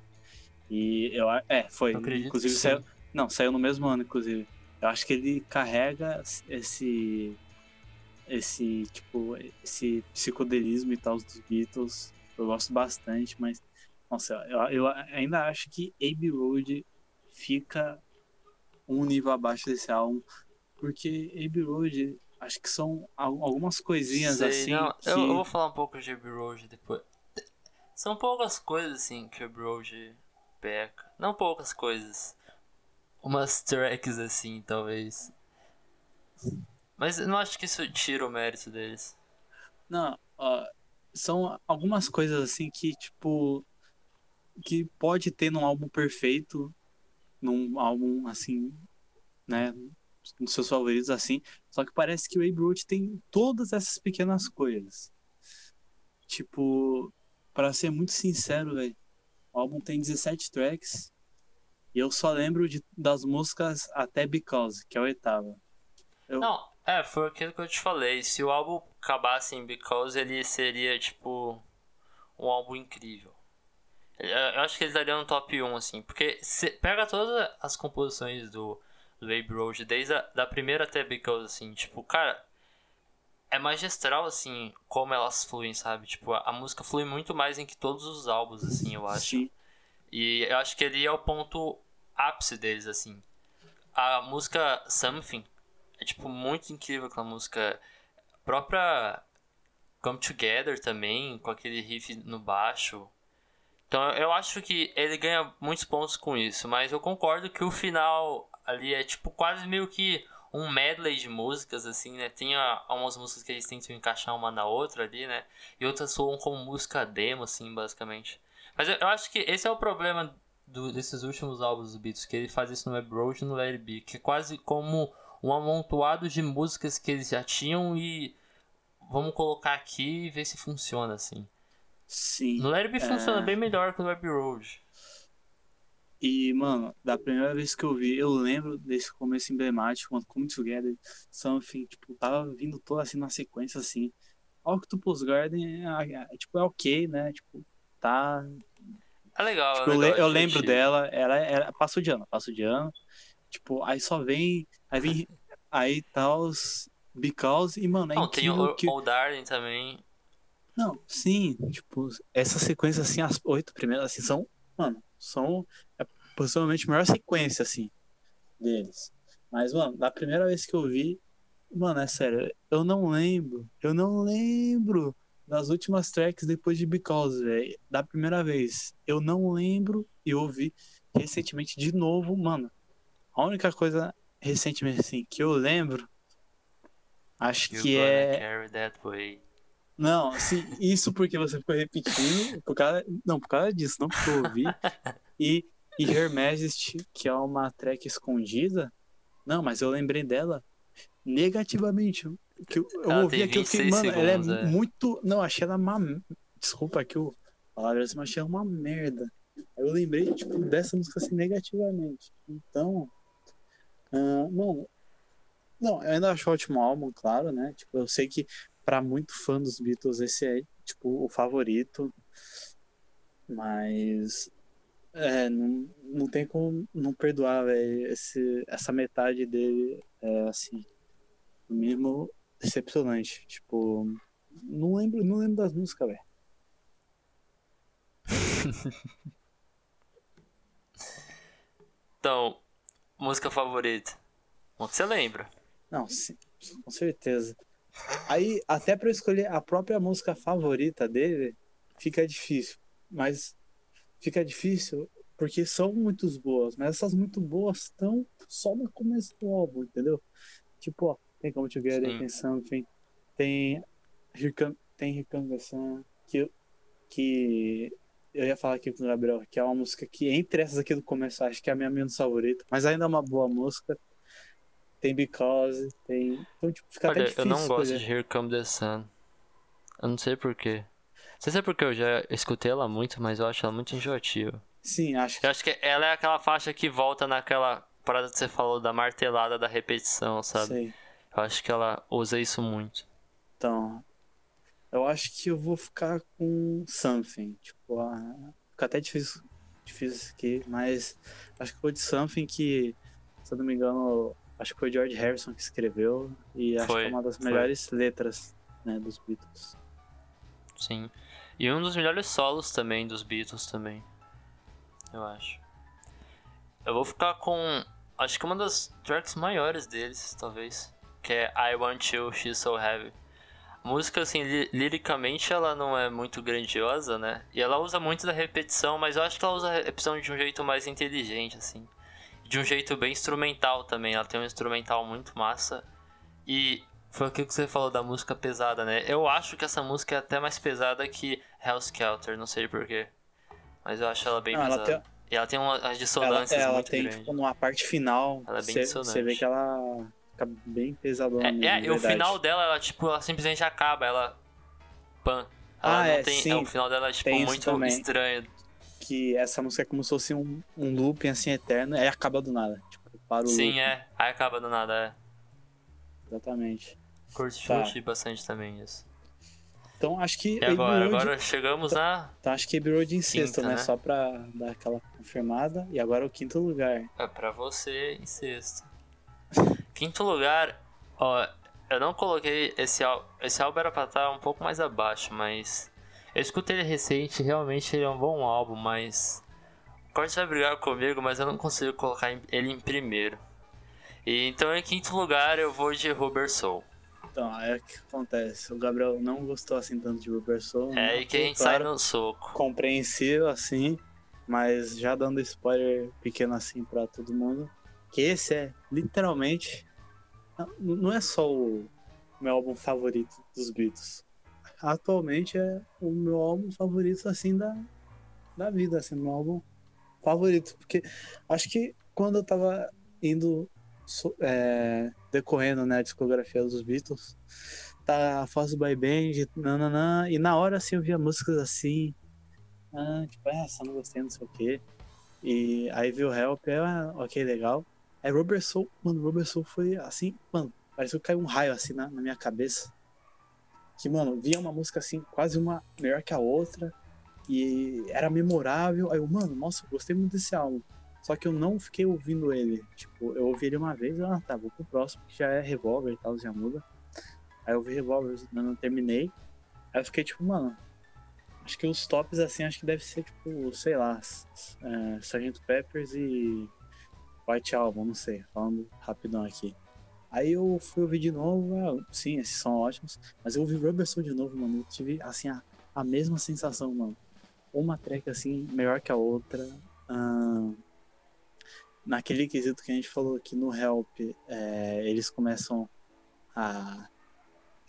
E eu é, foi. Eu inclusive saiu, não, saiu no mesmo ano, inclusive. Eu acho que ele carrega esse esse tipo esse psicodelismo e tal dos Beatles. Eu gosto bastante, mas nossa, eu, eu ainda acho que Abbey Road fica um nível abaixo desse álbum, porque Abbey Road acho que são al- algumas coisinhas Sei, assim não, que eu, eu vou falar um pouco de Abbey Road depois. São poucas coisas assim que Abbey Road peca. Não poucas coisas. Umas tracks assim, talvez. Mas eu não acho que isso tira o mérito deles. Não, são algumas coisas assim que, tipo, que pode ter num álbum perfeito, num álbum assim, né, nos seus favoritos assim, só que parece que o Abbey Road tem todas essas pequenas coisas. Tipo, pra ser muito sincero, velho, o álbum tem 17 tracks e eu só lembro de, das músicas até Because, que é a oitava. Eu- Não, é, foi aquilo que eu te falei. Se o álbum acabasse em Because, ele seria, tipo, um álbum incrível. Eu eu acho que ele estaria no top 1, assim. Porque você pega todas as composições do, do Abbey Road, desde a da primeira até Because, assim. Tipo, cara, é magistral, assim, como elas fluem, sabe? Tipo, a, a música flui muito mais em que todos os álbuns, assim, eu acho. Sim. E eu acho que ele é o ponto ápice deles, assim. A música Something é, tipo, muito incrível aquela música. A própria Come Together também, com aquele riff no baixo. Então eu acho que ele ganha muitos pontos com isso, mas eu concordo que o final ali é, tipo, quase meio que um medley de músicas, assim, né? Tem a- algumas músicas que eles tentam encaixar uma na outra ali, né? E outras soam como música demo, assim, basicamente. Mas eu, eu acho que esse é o problema do- desses últimos álbuns dos Beatles, que ele faz isso no Web Road e no Let It Be, que é quase como um amontoado de músicas que eles já tinham e vamos colocar aqui e ver se funciona, assim. Sim. No Let It Be É. funciona bem melhor que no Web Road. E, mano, da primeira vez que eu vi, eu lembro desse começo emblemático, quando Come Together, Something, tipo, tava vindo toda assim na sequência, assim. Octopus Garden, é, é, tipo, é ok, né? Tipo, tá. É legal, Tipo, é eu, legal, le- eu é lembro dela, ela, ela passou de ano, passou de ano. Tipo, aí só vem. Aí vem. Aí tá os. Because, e, mano, é Não, tem o que. Darling também. Não, sim, tipo, essa sequência, assim, as oito primeiras, assim, são, mano, são é, possivelmente a melhor sequência, assim, deles. Mas, mano, da primeira vez que eu vi, mano, é sério, eu não lembro, eu não lembro das últimas tracks depois de Because, velho, da primeira vez. Eu não lembro e ouvi recentemente de novo, mano. A única coisa recentemente, assim, que eu lembro, acho You're que é. carry that way. Não, assim, isso porque você ficou repetindo, por causa, não, por causa disso, não porque eu ouvi. E, e Her Majesty, que é uma track escondida, não, mas eu lembrei dela negativamente. Que eu, eu ouvi tem aquilo e fiquei, 26 mano, ela é, é. muito. Não, achei ela uma. Desculpa aqui o palavra, assim, mas achei ela uma merda. Eu lembrei, tipo, dessa música assim negativamente. Então. mano. Não, eu ainda acho ótimo álbum, claro, né? Tipo, eu sei que pra muito fã dos Beatles esse é, tipo, o favorito. Mas é, não, não tem como não perdoar, velho. Essa metade dele é assim, no mínimo decepcionante. Tipo, não lembro, não lembro das músicas, velho. Então, música favorita. Que você lembra? Não, sim, com certeza. Aí, até pra eu escolher a própria música favorita dele, fica difícil. Mas fica difícil porque são muitas boas, mas essas muito boas estão só no começo do álbum, entendeu? Tipo, ó, tem como te ver Sim. tem Something, tem Come, tem Sun, que, que eu ia falar aqui com o Gabriel, que é uma música que entre essas aqui do começo, acho que é a minha menos favorita, mas ainda é uma boa música. Tem Because, tem. Então, tipo, fica até Olha, difícil. eu não gosto escolher. de Here Come the Sun. Eu não sei porquê. Não sei se é porque eu já escutei ela muito, mas eu acho ela muito enjoativa. Sim, acho que Eu acho que ela é aquela faixa que volta naquela parada que você falou da martelada da repetição, sabe? sei. Eu acho que ela usa isso muito. Então, eu acho que eu vou ficar com Something. Tipo, a... fica até difícil, difícil aqui, mas acho que foi de Something que, se eu não me engano, acho que foi George Harrison que escreveu e acho Foi, que é uma das foi. melhores letras, né, dos Beatles. Sim. E um dos melhores solos também dos Beatles também. Eu acho. Eu vou ficar com. Acho que uma das tracks maiores deles, talvez. Que é I Want You, She's So Heavy. A música, assim, li- liricamente ela não é muito grandiosa, né? E ela usa muito da repetição, mas eu acho que ela usa a repetição de um jeito mais inteligente, assim. De um jeito bem instrumental também. Ela tem um instrumental muito massa. E foi aquilo que você falou da música pesada, né? Eu acho que essa música é até mais pesada que Hell's Skelter, não sei porquê. Mas eu acho ela bem Não, ela pesada. tem- E ela tem uma, umas Ela, dissonâncias ela muito tem, grandes. tipo, numa parte final, Ela é bem você dissonante. você vê que ela fica bem pesadona. É, mesmo, é, e o final dela, ela, tipo, ela simplesmente acaba, ela. Pan. Ela Ah, não é, tem. sim. o final dela é, tipo, muito também. estranho. Que essa música é como se fosse um, um looping assim eterno, aí acaba do nada. Tipo, para o Sim, looping. é. Aí acaba do nada, é. Exatamente. Curti, Tá. bastante também isso. Então acho que E agora? Road- Agora chegamos na. Então acho que Abbey Road em sexto, né? né? Só pra dar aquela confirmada. E agora o quinto lugar. É pra você em sexto. Quinto lugar, ó, eu não coloquei esse álbum. Esse álbum era pra estar um pouco mais abaixo, mas. Eu escutei ele recente, realmente ele é um bom álbum, mas. O Corte vai brigar comigo, mas eu não consigo colocar ele em primeiro. E então em quinto lugar eu vou de Rubber Soul. Então, aí o que acontece? O Gabriel não gostou assim tanto de Soul. É né? aí que a gente sai Claro, no soco. compreensível assim, mas já dando spoiler pequeno assim pra todo mundo, que esse é literalmente não- é só o meu álbum favorito dos Beatles. Atualmente é o meu álbum favorito assim da da vida, assim, meu álbum favorito, porque acho que quando eu tava indo é, decorrendo né, a discografia dos Beatles, tá do boy band, nananã, e na hora assim eu via músicas assim, ah, tipo, "Ah, essa não gostei, não sei o quê. E aí viu Help, é, ah, ok, legal. Aí Rubber Soul, mano, Rubber Soul foi assim, mano, pareceu que caiu um raio assim na, na minha cabeça. Que, mano, via uma música assim, quase uma melhor que a outra. E era memorável. Aí eu, mano, nossa, gostei muito desse álbum. Só que eu não fiquei ouvindo ele. Tipo, eu ouvi ele uma vez, ah, tá, vou pro próximo, que já é Revolver e tal, já muda. Aí eu ouvi Revolver, não, terminei. Aí eu fiquei tipo, mano, acho que os tops assim, acho que deve ser tipo, sei lá, é, Sgt. Peppers e White Album, não sei, falando rapidão aqui. Aí eu fui ouvir de novo, ah, sim, esses são ótimos, mas eu ouvi Rubber Soul de novo, mano, eu tive, assim, a, a mesma sensação, mano. Uma track, assim, melhor que a outra. ahn, naquele quesito que a gente falou aqui no Help, é, eles começam a,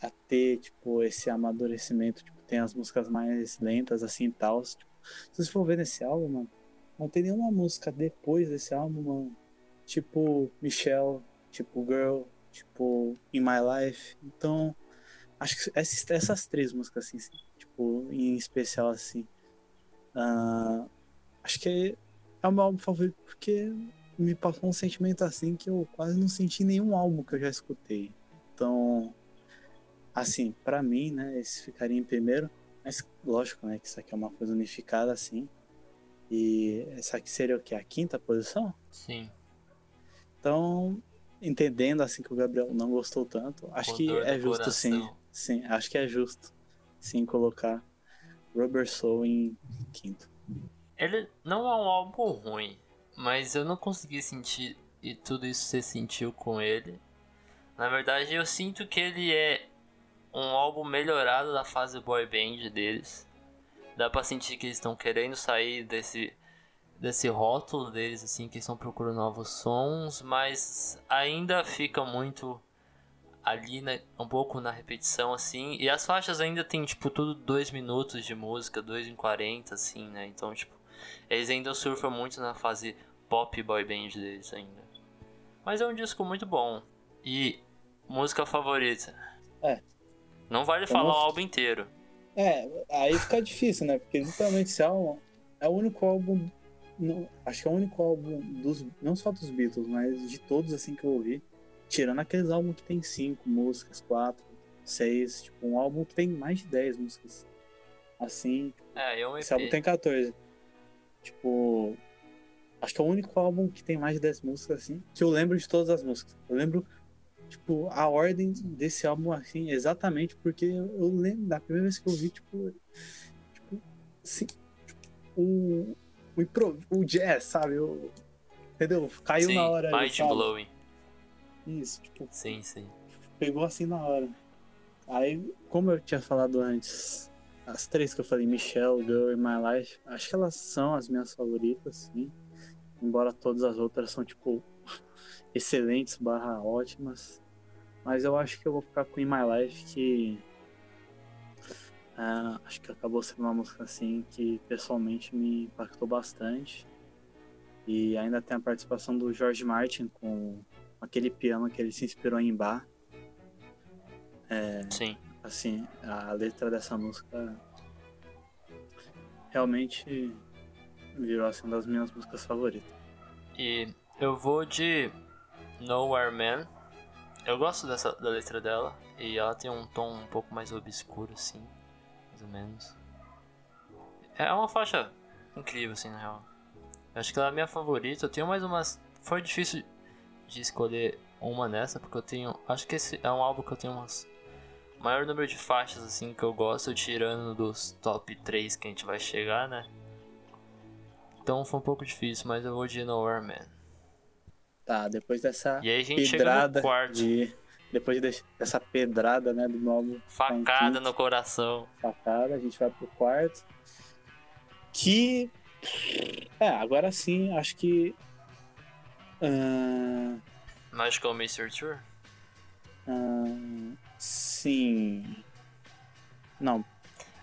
a ter, tipo, esse amadurecimento, tipo, tem as músicas mais lentas, assim, tal. Tipo, se você for ver nesse álbum, mano, não tem nenhuma música depois desse álbum, mano. Tipo, Michelle, tipo, Girl, tipo, In My Life. Então, acho que essas, essas três músicas, assim, tipo, em especial, assim. ah, acho que é o meu álbum favorito porque me passou um sentimento assim que eu quase não senti nenhum álbum que eu já escutei. Então, assim, pra mim, né, esse ficaria em primeiro. Mas lógico, né, que isso aqui é uma coisa unificada assim. E essa aqui seria o quê? A quinta posição? Sim. Então, entendendo assim que o Gabriel não gostou tanto, acho que é justo sim. coração. Sim, acho que é justo sim colocar Rubber Soul em quinto. Ele não é um álbum ruim, mas eu não consegui sentir e tudo isso você sentiu com ele. Na verdade, eu sinto que ele é um álbum melhorado da fase boy band deles. Dá pra sentir que eles estão querendo sair desse desse rótulo deles assim, que estão procurando novos sons, mas ainda fica muito ali né, um pouco na repetição assim, e as faixas ainda tem tipo tudo 2 minutos de música, 2 em 40 assim, né? Então, tipo, eles ainda surfam muito na fase pop boy band deles ainda. Mas é um disco muito bom. E música favorita? É. Não vale Eu falar não- o álbum inteiro. É, aí fica difícil, né? Porque literalmente esse álbum é o único álbum. não- acho que é o único álbum dos. Não só dos Beatles, mas de todos assim que eu ouvi. Tirando aqueles álbuns que tem cinco músicas, quatro, seis. Tipo, um álbum que tem mais de 10 músicas. Assim, É, é um esse álbum tem 14. Tipo. Acho que é o único álbum que tem mais de 10 músicas, assim, que eu lembro de todas as músicas. Eu lembro, tipo, a ordem desse álbum, assim, exatamente porque eu, eu lembro da primeira vez que eu vi, tipo. Tipo, assim, tipo, o. O, impro, o jazz, sabe? O, entendeu? Caiu Sim, na hora. ali, Mind sabe? blowing. Isso, tipo, Sim, sim. pegou assim na hora. Aí, como eu tinha falado antes, as três que eu falei, Michelle, Girl e My Life, acho que elas são as minhas favoritas, sim. Embora todas as outras são, tipo, excelentes barra ótimas. Mas eu acho que eu vou ficar com In My Life, que... ah, acho que acabou sendo uma música, assim, que pessoalmente me impactou bastante. E ainda tem a participação do George Martin com aquele piano que ele se inspirou em Bach. Sim. Assim, a letra dessa música realmente virou assim, das minhas músicas favoritas. E eu vou de Nowhere Man. Eu gosto dessa, da letra dela. E ela tem um tom um pouco mais obscuro, assim. Mais ou menos. É uma faixa incrível, assim, na real. Eu acho que ela é a minha favorita. Eu tenho mais umas. Foi difícil de escolher uma nessa, porque eu tenho. Acho que esse é um álbum que eu tenho umas. Maior número de faixas, assim, que eu gosto, tirando dos top 3 que a gente vai chegar, né? Então foi um pouco difícil, mas eu vou de Nowhere Man. Tá, depois dessa E aí a gente chega pedrada no quarto. de. Depois de- dessa pedrada, né, do álbum Facada no coração. facada, a gente vai pro quarto. Que. É, agora sim, acho que. ah, Magical Mystery Tour? ah, sim. Não. eu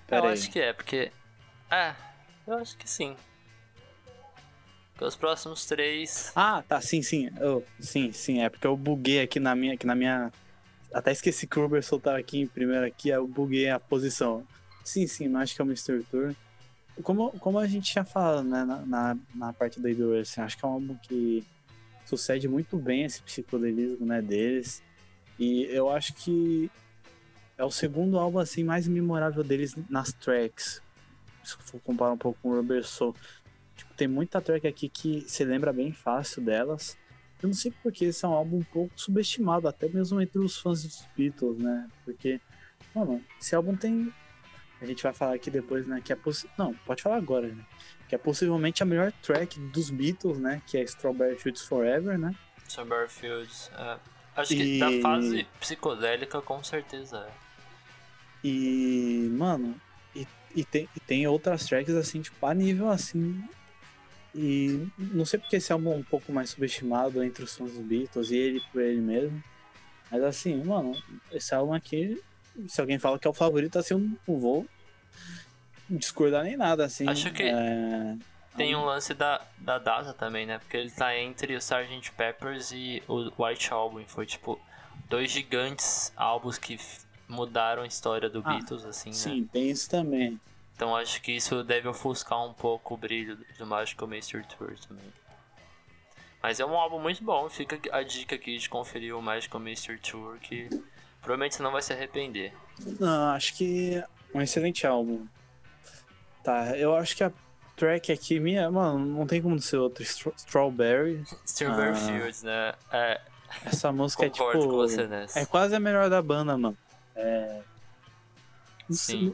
Pera aí. acho que é, porque. É, eu acho que sim. Os próximos três. Ah, tá, sim, sim. Eu- sim, sim, é porque eu buguei aqui na minha. Aqui na minha... Até esqueci que o Uber soltar aqui em primeiro aqui, eu buguei a posição. Sim, sim, acho que é o Mr. Tour. Como, como a gente tinha falado, né, na, na, na parte da Idol, assim, acho que é um álbum que sucede muito bem esse psicodelismo, né, deles. E eu acho que é o segundo álbum, assim, mais memorável deles nas tracks. Se for comparar um pouco com o Rubber Soul. Tem muita track aqui que se lembra bem fácil delas. Eu não sei porque esse é um álbum um pouco subestimado, até mesmo entre os fãs dos Beatles, né? Porque, mano, esse álbum tem. A gente vai falar aqui depois, né? Que é possi... Não, pode falar agora, né? Que é possivelmente a melhor track dos Beatles, né? Que é Strawberry Fields Forever, né? Strawberry Fields. É. Acho que E- da fase psicodélica, com certeza é. E, mano, e, e tem, e tem outras tracks assim, tipo, a nível assim. E não sei porque esse álbum é um pouco mais subestimado entre os fãs dos Beatles e ele por ele mesmo. Mas assim, mano, esse álbum aqui, se alguém fala que é o favorito, assim, eu não vou discordar nem nada, assim. Acho que- é, Tem um lance da, da data também, né? Porque ele tá entre o Sgt. Peppers e o White Album. Foi tipo dois gigantes álbuns que mudaram a história do Ah, Beatles, assim, né? Sim, tem isso também. Então acho que isso deve ofuscar um pouco o brilho do Magical Mystery Tour também. Mas é um álbum muito bom, fica a dica aqui de conferir o Magical Mystery Tour, que provavelmente você não vai se arrepender. Não, acho que um excelente álbum. Tá, eu acho que a track aqui, minha, mano, não tem como ser outra. Stra- Strawberry. Strawberry Ah. Fields, né? É, Essa música é tipo. com você nessa. É quase a melhor da banda, mano. É. Sim.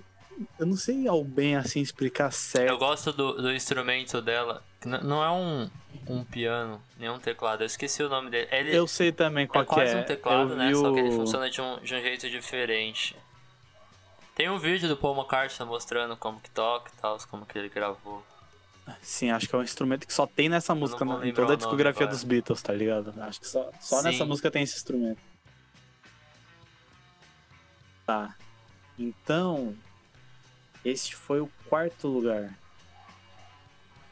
Eu não sei ao bem assim explicar certo. Eu gosto do, do instrumento dela. Não é um, um piano, nem um teclado. Eu esqueci o nome dele. Ele Eu sei também qual é que quase é. um teclado, eu né? Só que ele funciona de um, de um jeito diferente. Tem um vídeo do Paul McCartney mostrando como que toca e tal, como que ele gravou. Sim, acho que é um instrumento que só tem nessa música, na- em toda a discografia agora. dos Beatles, tá ligado? Acho que só, só nessa música tem esse instrumento. Tá. Então, esse foi o quarto lugar.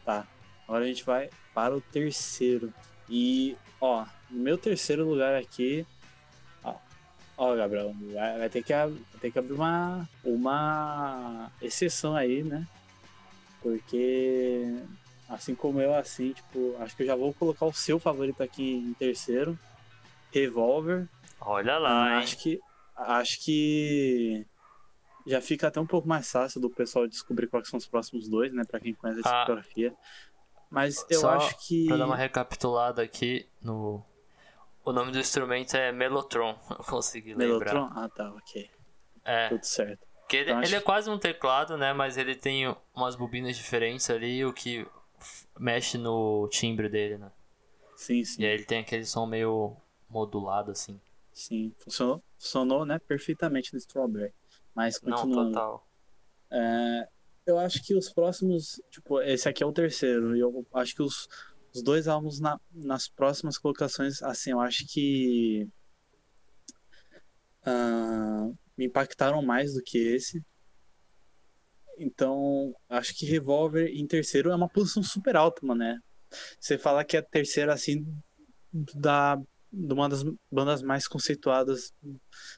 Tá. Agora a gente vai para o terceiro. E, ó, no meu terceiro lugar aqui. Ó, ó Gabriel, vai, vai ter que, vai ter que abrir uma, uma exceção aí, né? Porque, assim como eu, assim, tipo, acho que eu já vou colocar o seu favorito aqui em terceiro. Revolver. Olha lá, hein? acho que. Acho que. Já fica até um pouco mais fácil do pessoal descobrir quais são os próximos dois, né? Pra quem conhece a Ah. discografia. Mas eu Só acho que. Pra dar uma recapitulada aqui no. O nome do instrumento é Melotron, eu consegui lembrar. Melotron? Ah, tá, ok. É, Tudo certo. que ele, Então, ele acho- é quase um teclado, né? Mas ele tem umas bobinas diferentes ali, o que mexe no timbre dele, né? Sim, sim. E aí ele tem aquele som meio modulado, assim. Sim. Funcionou, funcionou né, perfeitamente no Strawberry. Mas Não, continuando. total. É, eu acho que os próximos. Tipo, esse aqui é o terceiro. E eu acho que os, os dois álbuns na- nas próximas colocações, assim, eu acho que. ah, me impactaram mais do que esse. Então, acho que Revolver em terceiro é uma posição super alta, mano, né? Você fala que é a terceira, assim, da, de uma das bandas mais conceituadas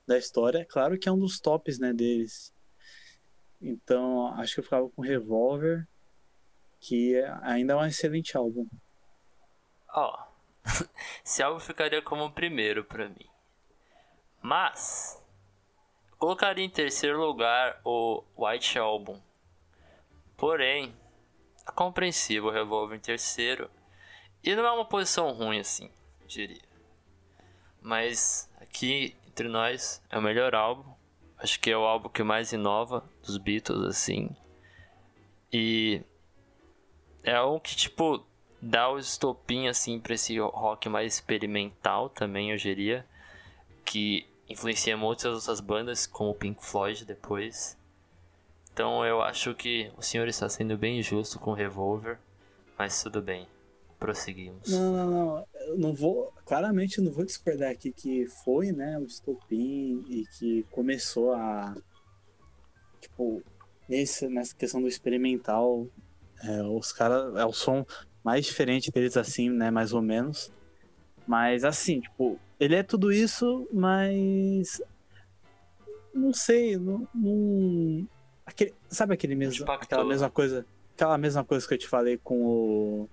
da história. Claro que é um dos tops, né, deles. Então, acho que eu ficava com Revolver, que ainda é um excelente álbum. Ó, esse álbum ficaria como o primeiro pra mim. Mas, colocaria em terceiro lugar o White Album. Porém, é compreensível o Revolver em terceiro. E não é uma posição ruim assim, diria. Mas, aqui entre nós, é o melhor álbum. Acho que é o álbum que mais inova dos Beatles, assim. E é um que, tipo, dá o estopim, assim, pra esse rock mais experimental também, eu diria. Que influencia muitas outras bandas, como o Pink Floyd depois. Então eu acho que o senhor está sendo bem justo com o Revolver, mas tudo bem. Prosseguimos. Não, não, não. Eu não vou. Claramente não vou discordar aqui que foi, né, o estopim e que começou a. Tipo, nesse, nessa questão do experimental, é, os caras. É o som mais diferente deles, assim, né, mais ou menos. Mas, assim, tipo, ele é tudo isso, mas. Não sei, não. não- aquele- sabe aquele mesmo, impactou. aquela mesma coisa. Aquela mesma coisa que eu te falei com o.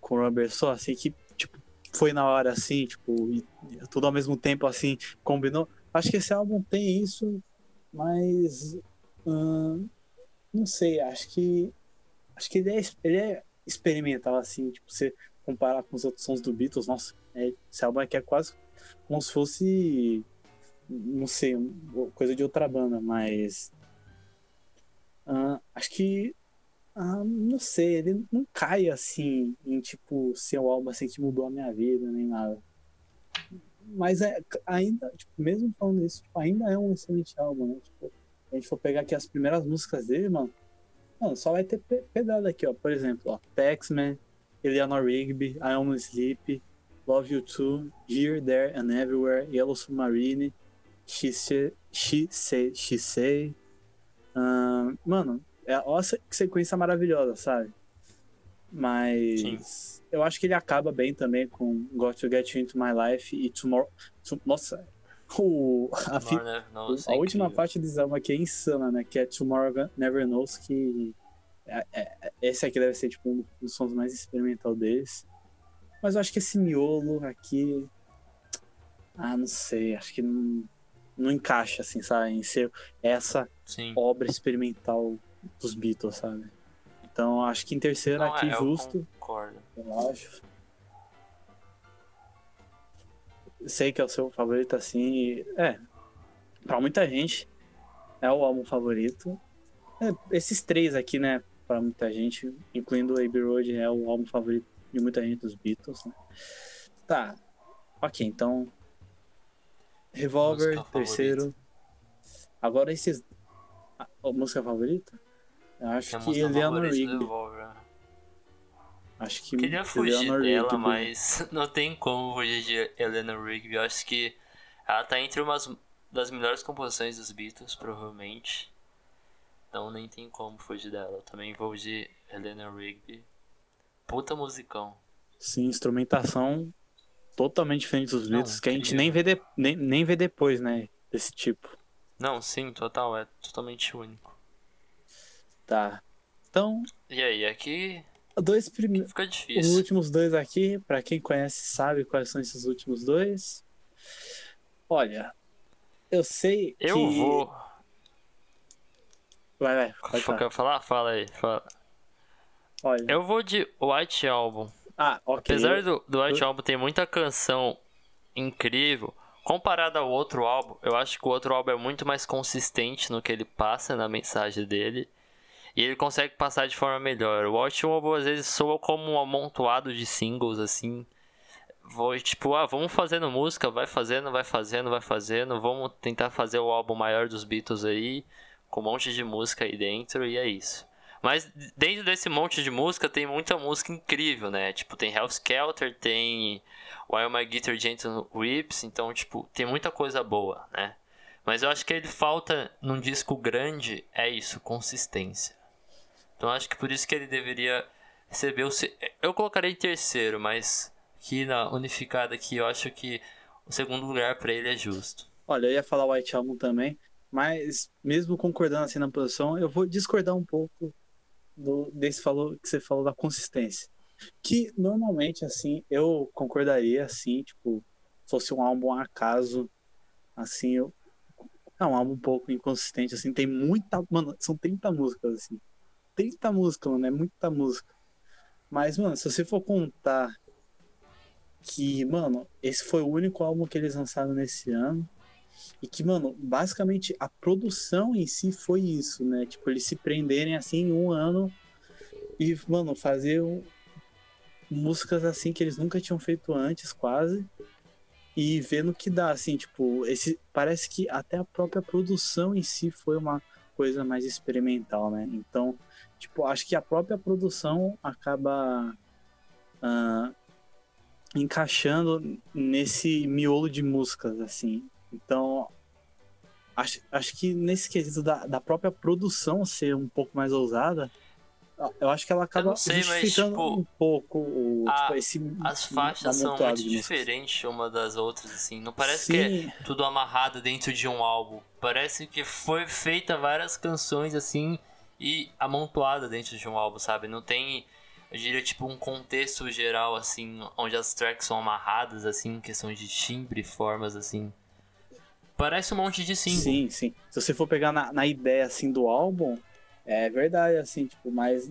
Com o Rubber Soul, assim, que, foi na hora, assim, tipo, e tudo ao mesmo tempo, assim, combinou. Acho que esse álbum tem isso, mas. hum, não sei, acho que. Acho que ele é, ele é experimental, assim, tipo, você comparar com os outros sons do Beatles, nossa, é, esse álbum aqui é quase como se fosse. Não sei, coisa de outra banda, mas. ah, acho que. Ah, não sei, ele não cai assim em tipo ser um álbum assim que mudou a minha vida, nem nada. Mas é, ainda, tipo, mesmo falando isso, tipo, ainda é um excelente álbum, né? Tipo, a gente for pegar aqui as primeiras músicas dele, mano, mano só vai ter pe- pedrada aqui, ó. Por exemplo, ó, Taxman, Eleanor Rigby, I Only Sleep, Love You Too, Here, There and Everywhere, Yellow Submarine, She Say, She Say, She Say. Ahn, mano, é essa sequência maravilhosa, sabe? Mas eu acho que ele acaba bem também com Got to Get You Into My Life e Tomorrow. to- nossa, o, a, fi- Tomorrow a é última parte desse álbum aqui é insana, né? Que é Tomorrow Never Knows, que é- é- esse aqui deve ser tipo um dos sons mais experimental deles. Mas eu acho que esse miolo aqui. Ah, não sei, acho que não, não encaixa, assim, sabe? Em ser essa Sim. obra experimental dos Beatles, sabe? Então acho que em terceiro Não, aqui é, eu justo, concordo. eu acho. Sei que é o seu favorito, assim. É. Pra muita gente, é o álbum favorito. É, esses três aqui, né? Pra muita gente, incluindo o Abbey Road, é o álbum favorito de muita gente dos Beatles, né? Tá. Ok, então. Revolver, terceiro. Agora esses. A, a música favorita? Eu acho Minha que Eleanor Rigby. Revolver. Acho que Queria fugir Eleanor dela, Rigby. mas não tem como fugir de Eleanor Rigby. Eu acho que ela tá entre umas das melhores composições dos Beatles, provavelmente. Então nem tem como fugir dela. Eu também vou de Eleanor Rigby. Puta musicão. Sim, instrumentação totalmente diferente dos Não, Beatles, que a gente nem vê, de- nem, nem vê depois, né? Desse tipo. Não, sim, total, é totalmente único. Tá. Então, E aí, aqui dois primeiros. fica Os difícil. últimos dois aqui, pra quem conhece sabe quais são esses últimos dois. Olha, eu sei Eu que... vou. Vai, vai, pode falar. Quer falar? Fala aí. Fala. Olha. Eu vou de White Album. Ah, ok. Apesar do, do White eu- Album ter muita canção incrível, comparado ao outro álbum, eu acho que o outro álbum é muito mais consistente no que ele passa na mensagem dele. E ele consegue passar de forma melhor. O Album às vezes soa como um amontoado de singles, assim. Vou, tipo, ah, vamos fazendo música, vai fazendo, vai fazendo, vai fazendo. Vamos tentar fazer o álbum maior dos Beatles aí, com um monte de música aí dentro, e é isso. Mas dentro desse monte de música tem muita música incrível, né? Tipo, tem Hell's Skelter, tem While My Guitar Gentle Weeps, então, tipo, tem muita coisa boa, né? Mas eu acho que ele falta num disco grande, é isso, consistência. Então acho que por isso que ele deveria receber o... Eu colocaria em terceiro, mas aqui na unificada aqui, eu acho que o segundo lugar pra ele é justo. Olha, eu ia falar White Album também, mas mesmo concordando assim na posição, eu vou discordar um pouco do, desse falou, que você falou da consistência. Que normalmente, assim, eu concordaria, assim, tipo, se fosse um álbum acaso, assim, eu. É um álbum um pouco inconsistente, assim, tem muita. Mano, são 30 músicas, assim. 30 músicas, mano, é muita música. Mas, mano, se você for contar que, mano, esse foi o único álbum que eles lançaram nesse ano. E que, mano, basicamente a produção em si foi isso, né? Tipo, eles se prenderem assim um ano e, mano, fazer um- músicas assim que eles nunca tinham feito antes, quase. E vendo que dá, assim, tipo, esse parece que até a própria produção em si foi uma coisa mais experimental, né? Então, tipo, acho que a própria produção acaba ah, encaixando nesse miolo de músicas, assim. Então, acho, acho que nesse quesito da, da própria produção ser um pouco mais ousada, eu acho que ela acaba não sei, mas, tipo, um pouco o, a- tipo, esse As faixas são muito diferentes uma das outras, assim. Não parece que é Sim, tudo amarrado dentro de um álbum. Parece que foi feita várias canções assim e amontoada dentro de um álbum, sabe? Não tem, eu diria, tipo, um contexto geral, assim, onde as tracks são amarradas, assim, em questão de timbre, formas, assim. Parece um monte de single. Sim, sim. Se você for pegar na, na ideia assim do álbum, é verdade, assim, tipo, mas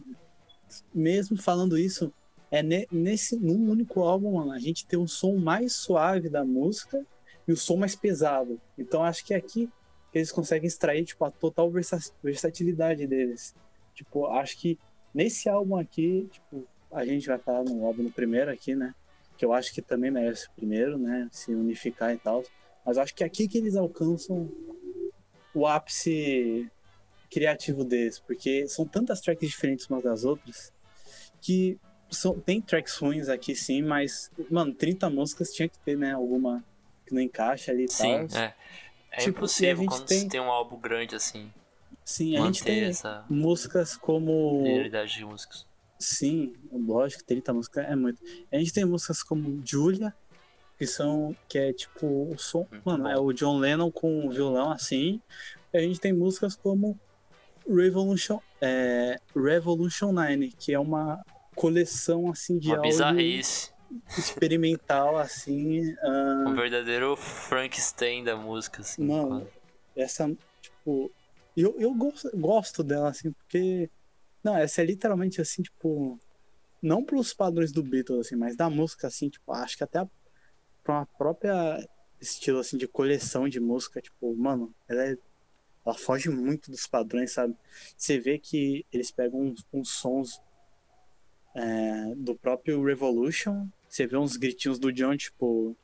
mesmo falando isso, é ne- nesse num único álbum, mano, a gente tem um som mais suave da música e o som mais pesado. Então acho que é aqui eles conseguem extrair tipo a total versa- versatilidade deles. Tipo, acho que nesse álbum aqui, tipo, a gente vai falar no álbum no primeiro aqui, né? Que eu acho que também merece o primeiro, né? Se unificar e tal. Mas acho que é aqui que eles alcançam o ápice criativo deles, porque são tantas tracks diferentes umas das outras que são, tem tracks ruins aqui sim, mas, mano, 30 músicas tinha que ter, né? Alguma que não encaixa ali e Sim, tal. é. É Tipo, a impossível gente quando tem- tem um álbum grande assim, Sim, a gente tem essa músicas como. linearidade de músicas. Sim, lógico, 30 músicas é muito. A gente tem músicas como Julia, que são. que é tipo o som. Muito mano, bom. é o John Lennon com o violão assim. A gente tem músicas como Revolution, é, Revolution 9, que é uma coleção assim de Uma áudio. bizarrice. experimental, assim. ah, Um verdadeiro Frankenstein da música, assim. Mano, essa, tipo. Eu, eu gosto, gosto dela, assim, porque. Não, essa é literalmente assim, tipo. Não pelos padrões do Beatles, assim, mas da música, assim, tipo, acho que até a, pra uma própria estilo, assim, de coleção de música, tipo, mano, ela é. Ela foge muito dos padrões, sabe? Você vê que eles pegam uns, uns sons é, do próprio Revolution. Você vê uns gritinhos do John, tipo,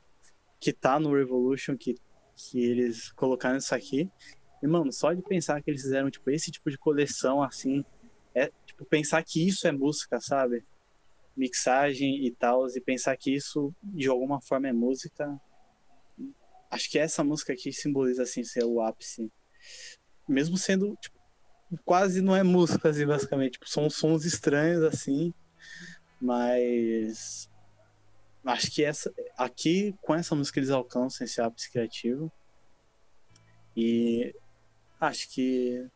que tá no Revolution, que, que eles colocaram isso aqui. E, mano, só de pensar que eles fizeram, tipo, esse tipo de coleção, assim, é, tipo, pensar que isso é música, sabe? Mixagem e tal, e pensar que isso, de alguma forma, é música. Acho que essa música aqui simboliza, assim, ser o ápice. Mesmo sendo, tipo, quase não é música, assim, basicamente. Tipo, são sons estranhos, assim, mas acho que essa aqui com essa música eles alcançam esse ápice criativo e acho que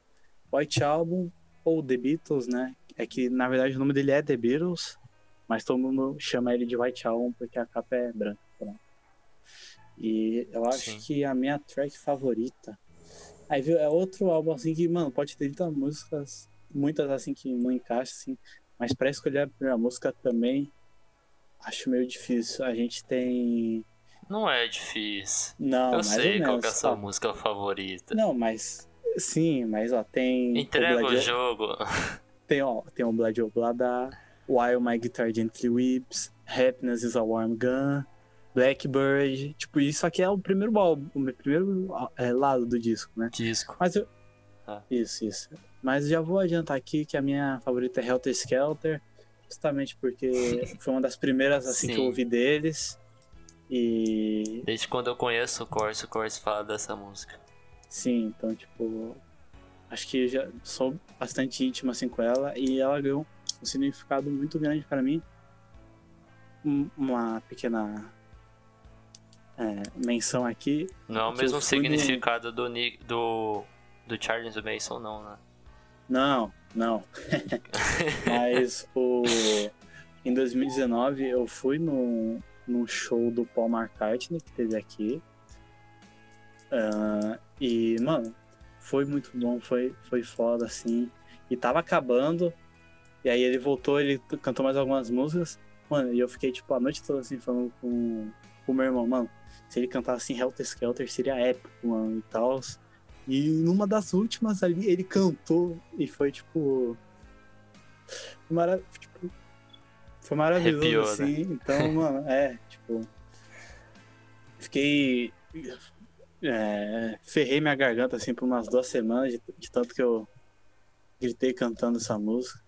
White Album ou The Beatles, né? É que na verdade o nome dele é The Beatles, mas todo mundo chama ele de White Album porque a capa é branca. né? E eu acho Sim. que a minha track favorita. Aí viu, é outro álbum assim que, mano, pode ter 30 músicas, muitas assim que não encaixam, assim, mas pra escolher a primeira música também acho meio difícil. A gente tem. Não é difícil. Não, Eu sei qual é a sua Ó, música favorita. Não, mas. Sim, mas ó, tem. Entrega o Obladi- jogo. Tem, ó, tem o Blood Oblada, While My Guitar Gently Weeps, Happiness is a Warm Gun, Blackbird. Tipo, isso aqui é o primeiro álbum, o primeiro é, lado do disco, né? Disco. Mas eu. Ah. Isso, isso. Mas já vou adiantar aqui que a minha favorita é Helter Skelter, justamente porque foi uma das primeiras assim que eu Sim. ouvi deles. E Desde quando eu conheço o Corse, o Corse fala dessa música. sim, então tipo. Acho que já sou bastante íntimo assim com ela e ela ganhou um significado muito grande para mim. Um- Uma pequena é, menção aqui. Não é o mesmo significado do, do, do Charles Mason, não, né? Não, não. Mas o em 2019 eu fui no, no show do Paul McCartney que teve aqui. Ah, e, mano, foi muito bom, foi, foi foda, assim. E tava acabando. E aí ele voltou, ele cantou mais algumas músicas. Mano, e eu fiquei, tipo, a noite toda assim, falando com com o meu irmão, mano, se ele cantasse assim Helter Skelter seria épico, mano, e tal. E numa das últimas ali, ele cantou e foi, tipo. Mara... tipo foi maravilhoso, Arrepiou, né? assim. Então, mano, é, tipo. Fiquei. é, ferrei minha garganta, assim, por umas duas semanas, de, de tanto que eu gritei cantando essa música.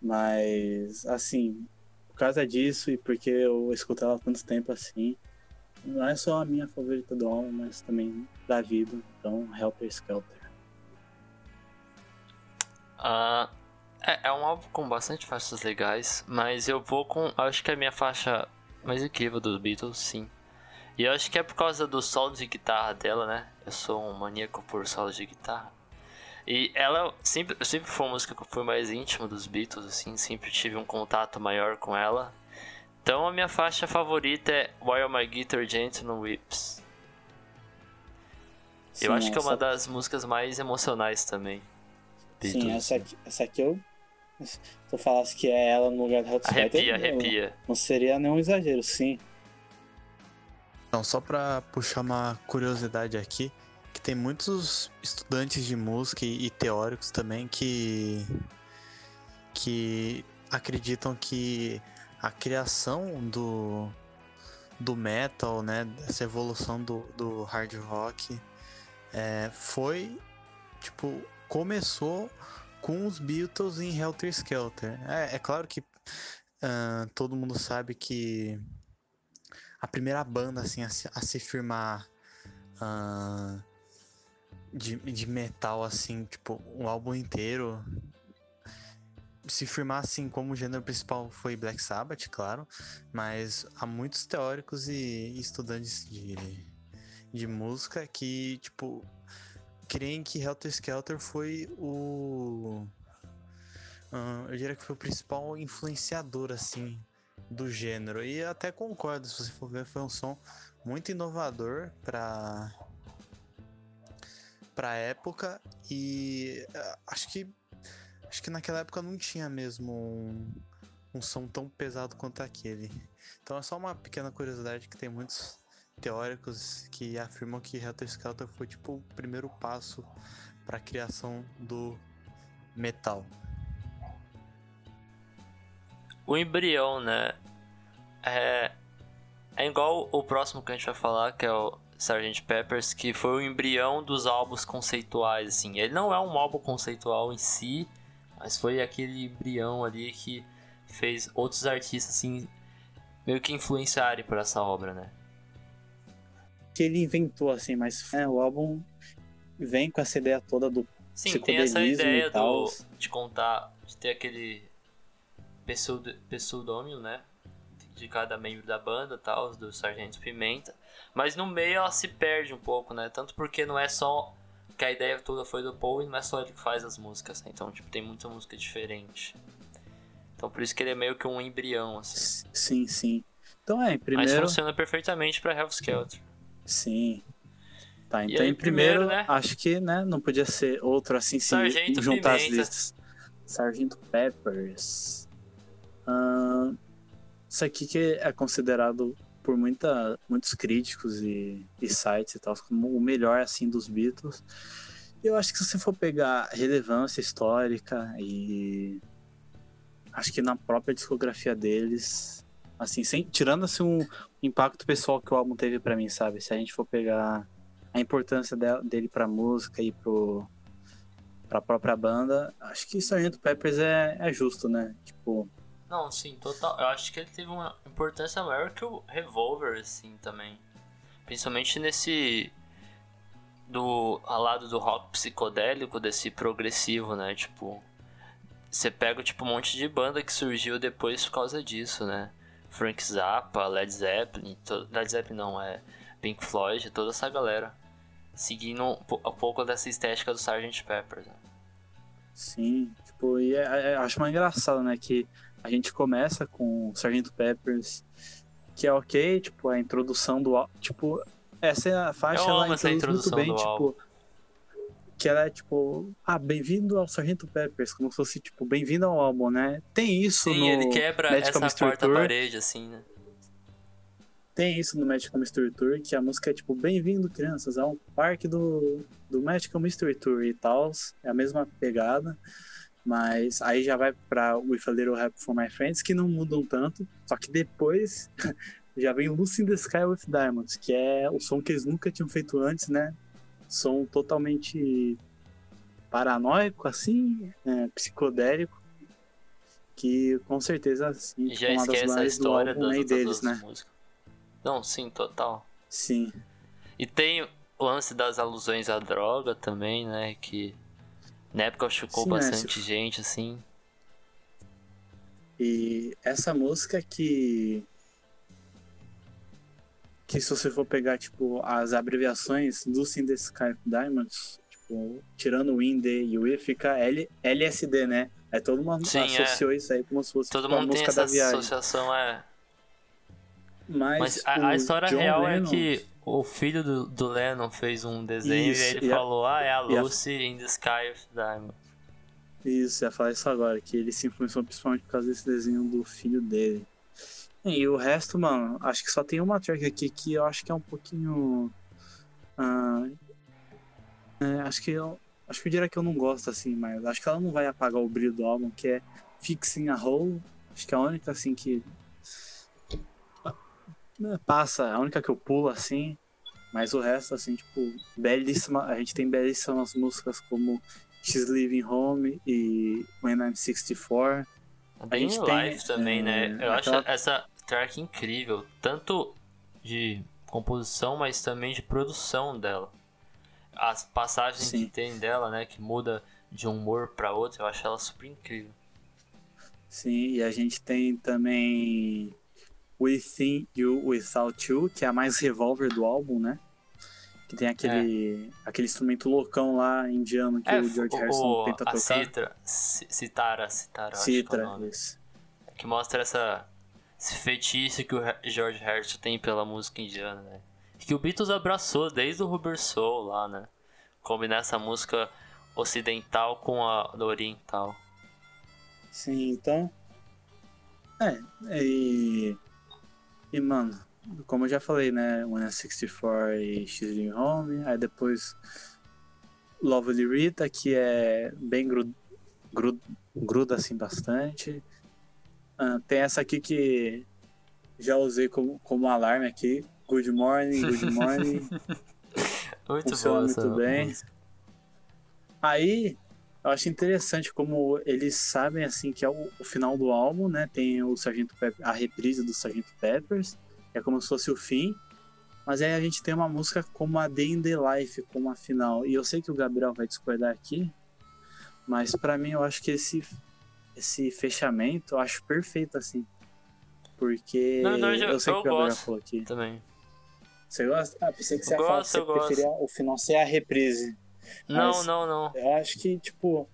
Mas, assim, por causa disso e porque eu escuto ela há tanto tempo assim, não é só a minha favorita do álbum, mas também da vida. Então, Helter Skelter. Ah, é, é um álbum com bastante faixas legais, mas eu vou com. Acho que é a minha faixa mais incrível dos Beatles, sim. E eu acho que é por causa do solo de guitarra dela, né? Eu sou um maníaco por solos de guitarra. E ela sempre, sempre foi uma música que eu fui mais íntimo dos Beatles, assim, sempre tive um contato maior com ela. Então a minha faixa favorita é While My Guitar Gently Whips. Eu Sim, acho que é uma essa- das músicas mais emocionais também. Sim, essa aqui, essa aqui eu. Se eu falasse que é ela no lugar do Helter Arrepia, não- arrepia. Não seria nenhum exagero, sim. Então, só pra puxar uma curiosidade aqui, que tem muitos estudantes de música e, e teóricos também que que acreditam que a criação do do metal, né, dessa evolução do, do hard rock é, foi tipo começou com os Beatles em Helter Skelter. É, é claro que ah, todo mundo sabe que a primeira banda assim a se, a se firmar ah, de, de metal assim, tipo, um álbum inteiro se firmar assim como o gênero principal foi Black Sabbath, claro, mas há muitos teóricos e estudantes de, de música que, tipo, creem que Helter Skelter foi o eu diria que foi o principal influenciador assim do gênero. E até concordo, se você for ver, foi um som muito inovador para para época e ah, acho que acho que naquela época não tinha mesmo um, um som tão pesado quanto aquele. Então é só uma pequena curiosidade que tem muitos teóricos que afirmam que Helter Skelter foi tipo o primeiro passo para a criação do metal. O embrião, né? É, é igual o próximo que a gente vai falar, que é o Sgt. Peppers, que foi o embrião dos álbuns conceituais, assim. Ele não é um álbum conceitual em si, mas foi aquele embrião ali que fez outros artistas, assim, meio que influenciarem por essa obra, né? Que ele inventou, assim, mas é, o álbum vem com essa ideia toda do Sim, tem essa ideia do, de contar, de ter aquele pseud- pseudônimo, né? De cada membro da banda tal, do Sargento Pimenta. Mas no meio ela se perde um pouco, né? Tanto porque não é só que a ideia toda foi do Paul e não é só ele que faz as músicas, né? Então, tipo, tem muita música diferente. Então por isso que ele é meio que um embrião, assim. Sim, sim. Então é, em Mas primeiro. funciona perfeitamente pra Hellskelter. Sim. Tá, então aí, em primeiro, primeiro, né? acho que né, não podia ser outro assim se Sargento juntar as Pimenta. listas. Sargento Peppers. Ahn, isso aqui que é considerado por muita, muitos críticos e, e sites e tal como o melhor assim dos Beatles. Eu acho que se você for pegar relevância histórica e acho que na própria discografia deles, assim, sem, tirando assim um impacto pessoal que o álbum teve pra mim, sabe? Se a gente for pegar a importância de- dele pra música e pro pra própria banda, acho que Sargento Peppers é, é justo, né? Tipo, Não, sim, total. Eu acho que ele teve uma importância maior que o Revolver, assim, também. Principalmente nesse. Do. ao lado do rock psicodélico, desse progressivo, né? Tipo. Você pega, tipo, um monte de banda que surgiu depois por causa disso, né? Frank Zappa, Led Zeppelin. To... Led Zeppelin não, é. Pink Floyd, toda essa galera. Seguindo um, um pouco dessa estética do Sgt. Pepper. Né? sim, tipo, e é- é- acho mais engraçado, né? Que a gente começa com Sargento Peppers, que é ok, tipo, a introdução do álbum, tipo, essa é a faixa, ela introduz muito introdução bem, do tipo, que ela é tipo, ah, bem-vindo ao Sargento Peppers, como se fosse, tipo, bem-vindo ao álbum, né? Tem isso Sim, no ele quebra Magical essa Mystery quarta Tour. parede, assim, né? Tem isso no Magical Mystery Tour, que a música é tipo, bem-vindo, crianças, a um parque do, do Magical Mystery Tour e tal. É a mesma pegada. Mas aí já vai pra With a Little Help for My Friends, que não mudam tanto. Só que depois já vem Lucy in the Sky with Diamonds, que é o som que eles nunca tinham feito antes, né? Som totalmente paranoico, assim, é, psicodélico. Que com certeza, assim, já é uma das esquece a maiores do história álbum das deles, duas né? músicas. Não, sim, total. Sim. E tem o lance das alusões à droga também, né? Que na época chocou Sim, né, bastante se- gente, assim. E essa música que. Que se você for pegar, tipo, as abreviações do in the Sky Diamonds, tipo, tirando o IND e o I, fica L, LSD, né? Aí todo mundo Sim, é. associou isso aí como se fosse Todo tipo, mundo tem música essa da viagem. associação, é. Mas, Mas a, a história John real Lennon- é que o filho do, do Lennon fez um desenho Isso, e ele e a- falou, ah, é a e a- Lucy in the Sky of Diamond. Isso, ia falar isso agora, que ele se influenciou principalmente por causa desse desenho do filho dele. E o resto, mano, acho que só tem uma track aqui que eu acho que é um pouquinho. ah, é, acho que eu. Acho que eu diria que eu não gosto assim, mas acho que ela não vai apagar o brilho do álbum, que é Fixing a Hole. Acho que é a única assim que. Né, Passa, a única que eu pulo assim. Mas o resto, assim, tipo, belíssima. A gente tem belíssimas músicas como She's Living Home e When I'm 64. A gente tem, Life também, né? é, Eu aquela- acho essa track incrível. Tanto de composição, mas também de produção dela. As passagens Sim. que tem dela, né? Que muda de um humor pra outro, eu acho ela super incrível. Sim, e a gente tem também Within You Without You, que é a mais revolver do álbum, né? Que tem aquele, aquele instrumento loucão lá indiano que É, o George o- Harrison o- tenta a tocar. citra, ci- citara, citara, é o Citra, nome. isso. que mostra essa esse fetiche que o George Harrison tem pela música indiana, né? Que o Beatles abraçou desde o Rubber Soul lá, né? Combinar essa música ocidental com a oriental. Sim, então. É, e. E, mano, como eu já falei, né? One 64 e X Home, aí depois Lovely Rita, que é bem gru, gru- gruda assim bastante. Ah, tem essa aqui que já usei como, como alarme aqui. Good morning, good morning. Muito Funciona boa muito bem. música. Aí, eu acho interessante como eles sabem, assim, que é o, o final do álbum, né? Tem o Sargento Pepper, a reprise do Sargento Peppers, é como se fosse o fim. Mas aí a gente tem uma música como a Day in the Life, como a final. E eu sei que o Gabriel vai discordar aqui, mas pra mim eu acho que esse, esse fechamento eu acho perfeito, assim. Porque Na verdade, eu sei eu que o Gabriel gosto. falou aqui. Também. Você gosta? Ah, pensei que você Eu ia falar que gosto, você eu gosto. preferia o final ser a reprise. Não, Mas- não, não. Eu acho que, tipo.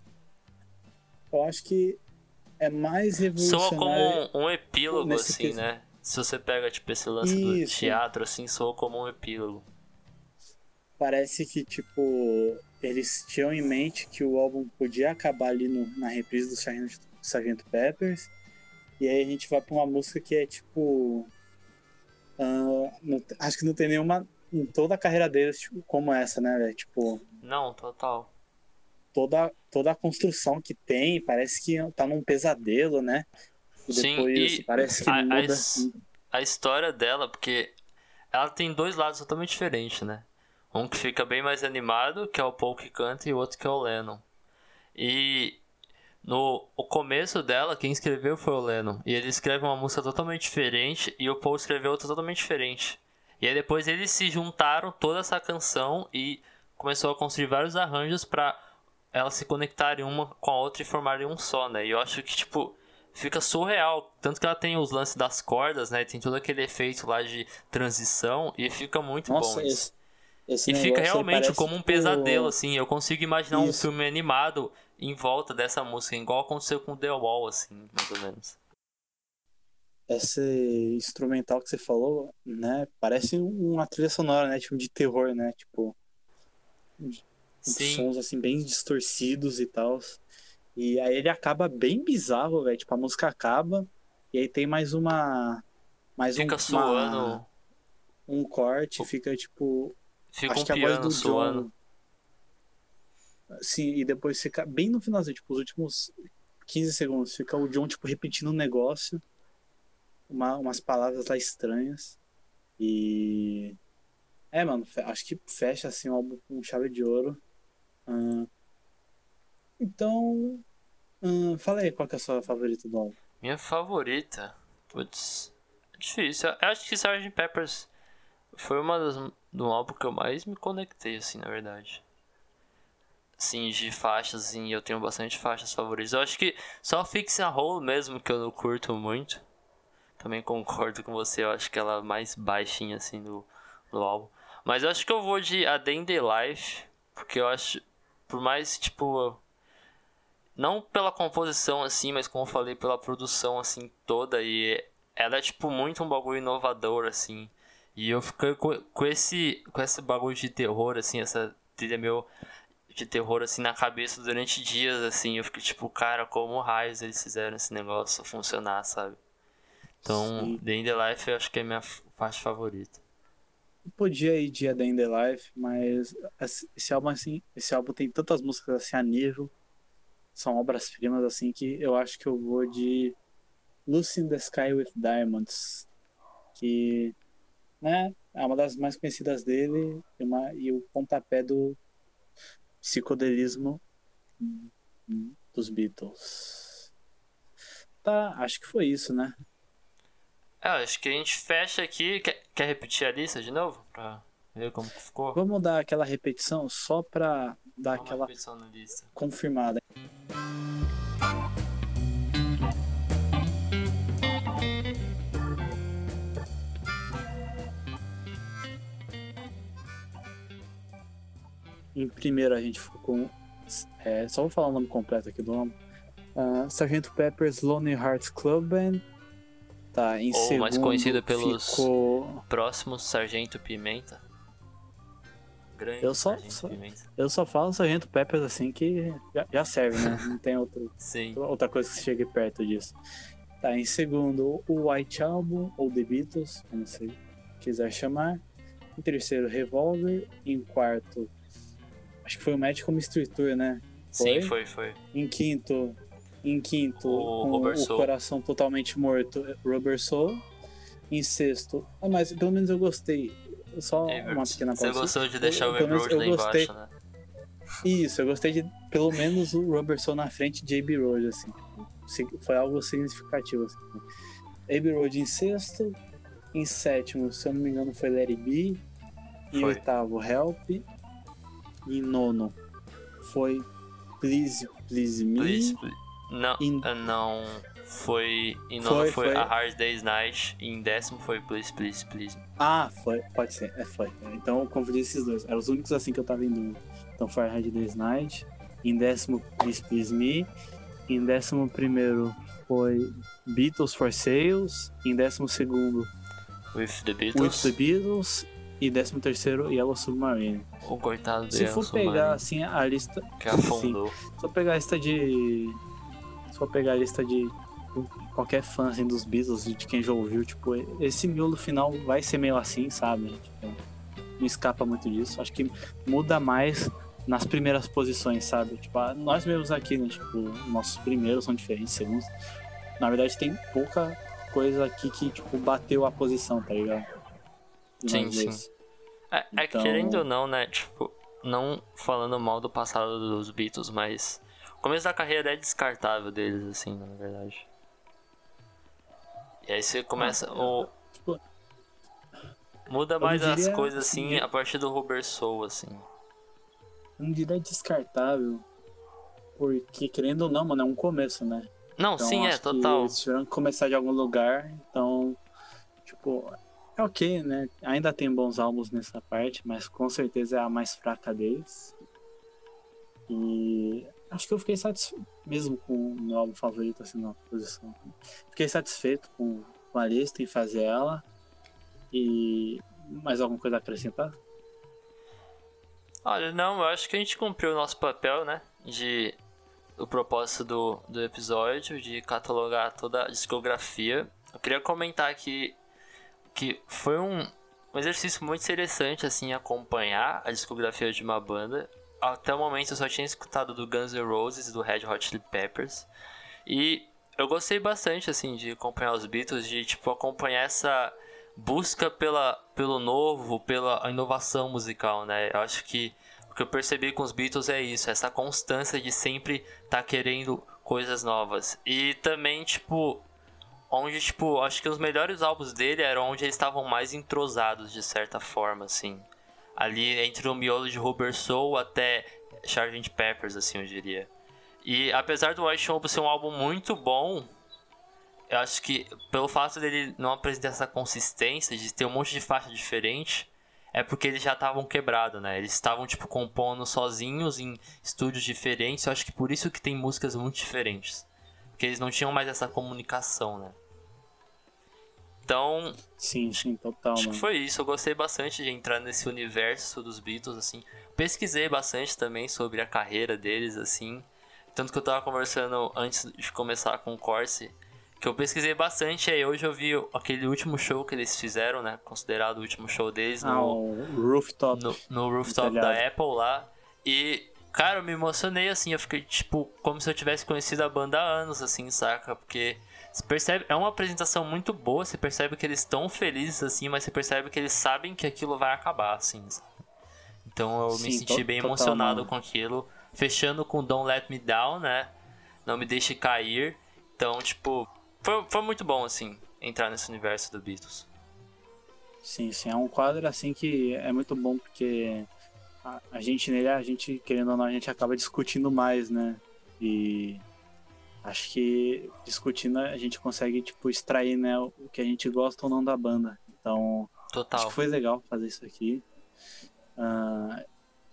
Eu acho que é mais Soa revolucionário. como um, um epílogo, assim, quesito. né? Se você pega, tipo, esse lance do Isso. teatro, assim, soa como um epílogo. Parece que, tipo, eles tinham em mente que o álbum podia acabar ali no- na reprise do Sargento, Sargento Peppers. E aí a gente vai pra uma música que é, tipo. ah, não- acho que não tem nenhuma. Em toda a carreira deles, tipo, como essa, né, velho? Tipo, Não, total. toda, toda a construção que tem, parece que tá num pesadelo, né? Sim, depois e parece que a- muda. as- a história dela, porque ela tem dois lados totalmente diferentes, né? Um que fica bem mais animado, que é o Paul que canta, e o outro que é o Lennon. E no o começo dela, quem escreveu foi o Lennon. E ele escreve uma música totalmente diferente, e o Paul escreveu outra totalmente diferente. E aí depois eles se juntaram toda essa canção e começou a construir vários arranjos pra elas se conectarem uma com a outra e formarem um só, né? E eu acho que, tipo, fica surreal. Tanto que ela tem os lances das cordas, né? Tem todo aquele efeito lá de transição e fica muito Nossa, bom isso. esse, esse E fica realmente como um tipo, pesadelo, assim. Eu consigo imaginar um Isso. filme animado em volta dessa música, igual aconteceu com The Wall, assim, mais ou menos. Esse instrumental que você falou, né? Parece uma trilha sonora, né? Tipo, de terror, né? Tipo, Sim, sons assim bem distorcidos e tal. E aí ele acaba bem bizarro, velho. Tipo, a música acaba e aí tem mais uma. Mais fica um, suando. uma- um corte, fica tipo. Fica acho um que a voz do suando. John. Sim, e depois fica bem no finalzinho, tipo, os últimos 15 segundos, fica o John, tipo, repetindo um negócio, uma, umas palavras lá estranhas. E. É, mano, acho que fecha assim o álbum com chave de ouro. Ahn, Então. ahn, fala aí qual que é a sua favorita do álbum. Minha favorita. Putz. É difícil. Eu acho que Sgt. Peppers foi uma das do álbum que eu mais me conectei, assim, na verdade. Assim, de faixas, assim, eu tenho bastante faixas favoritas. Eu acho que só Fix a Hole mesmo que eu não curto muito. Também concordo com você, eu acho que ela é mais baixinha, assim, do, do álbum. Mas eu acho que eu vou de A Day in the Life, porque eu acho, por mais, tipo, não pela composição assim, mas como eu falei, pela produção assim toda e ela é tipo muito um bagulho inovador assim. E eu fiquei com, com esse com esse bagulho de terror assim, essa trilha meu de terror assim na cabeça durante dias assim. Eu fiquei tipo, cara, como raios eles fizeram esse negócio funcionar, sabe? Então, Sim. The the Life eu acho que é a minha parte favorita. Podia ir de A Day in the Life, mas esse esse álbum assim, esse álbum tem tantas músicas assim a nível, são obras-primas assim que eu acho que eu vou de Lucy in the Sky with Diamonds, que né, é uma das mais conhecidas dele e, uma, e o pontapé do psicodelismo dos Beatles. Tá, acho que foi isso, né? É, acho que a gente fecha aqui. Quer, quer repetir a lista de novo? Pra ver como ficou? Vamos dar aquela repetição só pra dar Vamos aquela confirmada. Em primeiro a gente ficou com. é, só vou falar o nome completo aqui do álbum. Ah, Sargento Pepper's Lonely Hearts Club Band. Tá, em Ou segundo mais conhecida pelos- ficou... Próximo, Sargento Pimenta. Grande Eu só- só-. Eu só falo Sargento Peppers assim que já, já serve, né? Não tem outro, Sim. outra coisa que chegue perto disso. Tá, em segundo, o White Album, ou The Beatles, como você quiser chamar. Em terceiro, Revolver. Em quarto, acho que foi o Magical Mystery Tour, né? Sim, Foi? foi, foi. Em quinto, em quinto, O com o Soul. coração totalmente morto, Rubber Soul. Em sexto, ah, mas pelo menos eu gostei. Só uma pequena Você pausa. gostou de deixar o pelo Web menos Road eu lá gostei. embaixo, né? Isso, eu gostei de pelo menos o Robertson na frente de Abbey Road, assim. Foi algo significativo, assim. Abbey Road em sexto, em sétimo, se eu não me engano, foi It Be. Em Foi. oitavo, Help. E em nono foi Please, Please Me. Please, please. Não, Em- ah, não. Foi. Em nono Foi, foi, foi. A Hard Day's Night. E em décimo foi Please, Please, Please. Ah, foi, pode ser, é, foi. Então eu confundi esses dois. Eram os únicos assim que eu tava em dúvida. Então foi a Hard Day's Night. Em décimo, Please Please Me. Em décimo primeiro foi Beatles for Sales. Em décimo segundo, With the With Beatles. the Beatles. E décimo terceiro, Yellow Submarine. O coitado do Se for Submarine, pegar assim a lista. Que afundou. Se for pegar a lista de. For pegar a lista de qualquer fã assim, dos Beatles, de quem já ouviu, tipo, esse miolo final vai ser meio assim, sabe? Tipo, não escapa muito disso. Acho que muda mais nas primeiras posições, sabe? Tipo, nós mesmos aqui, né? Tipo, nossos primeiros são diferentes, segundos. Na verdade, tem pouca coisa aqui que, tipo, bateu a posição, tá ligado? Sim, sim. É, é Então- querendo ou não, né? Tipo, não falando mal do passado dos Beatles, mas. O começo da carreira é descartável deles, assim, na verdade. E aí você começa. o, Tipo, muda mais as diria coisas assim, assim a partir do Rubber Soul, assim. eu não diria descartável. Porque, querendo ou não, mano, é um começo, né? Não, Então, sim, é, total. Eles tiveram que começar de algum lugar, então, tipo, é ok, né? Ainda tem bons álbuns nessa parte, mas com certeza é a mais fraca deles. E acho que eu fiquei satisfeito, mesmo com o meu álbum favorito, assim, na posição. Fiquei satisfeito com, a lista em fazer ela. E mais alguma coisa a acrescentar? Olha, não, eu acho que a gente cumpriu o nosso papel, né? De. O propósito do, do episódio, de catalogar toda a discografia. Eu queria comentar aqui que foi um, um exercício muito interessante, assim, acompanhar a discografia de uma banda. Até o momento eu só tinha escutado do Guns N' Roses e do Red Hot Chili Peppers. E eu gostei bastante, assim, de acompanhar os Beatles, de, tipo, acompanhar essa busca pela, pelo novo, pela inovação musical, né? Eu acho que o que eu percebi com os Beatles é isso, essa constância de sempre estar querendo coisas novas. E também, tipo, onde, tipo, acho que os melhores álbuns dele eram onde eles estavam mais entrosados, de certa forma, assim. Ali entre o miolo de Rubber Soul até Sgt. Peppers, assim, eu diria. E apesar do White Album ser um álbum muito bom, eu acho que pelo fato dele não apresentar essa consistência, de ter um monte de faixa diferente, é porque eles já estavam quebrados, né? Eles estavam, tipo, compondo sozinhos em estúdios diferentes. Eu acho que por isso que tem músicas muito diferentes. Porque eles não tinham mais essa comunicação, né? Então, Sim, sim, total, Acho que mano. foi isso. Eu gostei bastante de entrar nesse universo dos Beatles, assim. Pesquisei bastante também sobre a carreira deles, assim. Tanto que eu tava conversando antes de começar com o Corse, que eu pesquisei bastante. Aí hoje eu vi aquele último show que eles fizeram, né? Considerado o último show deles Ah, no, o Rooftop. no, no rooftop da Apple lá. E, cara, eu me emocionei, assim. Eu fiquei, tipo, como se eu tivesse conhecido a banda há anos, assim, saca? Porque você percebe, é uma apresentação muito boa. Você percebe que eles estão felizes, assim, mas você percebe que eles sabem que aquilo vai acabar, assim. sabe? Então eu me Sim, senti to- bem total, emocionado mano. com aquilo. Fechando com Don't Let Me Down, né? Não me deixe cair. Então, tipo, foi, foi muito bom, assim, entrar nesse universo do Beatles. Sim, sim, é um quadro assim que é muito bom porque a, a gente nele, a gente, querendo ou não, a gente acaba discutindo mais, né? E acho que discutindo a gente consegue, tipo, extrair, né, o que a gente gosta ou não da banda. Então, acho Total. que foi legal fazer isso aqui. Ah,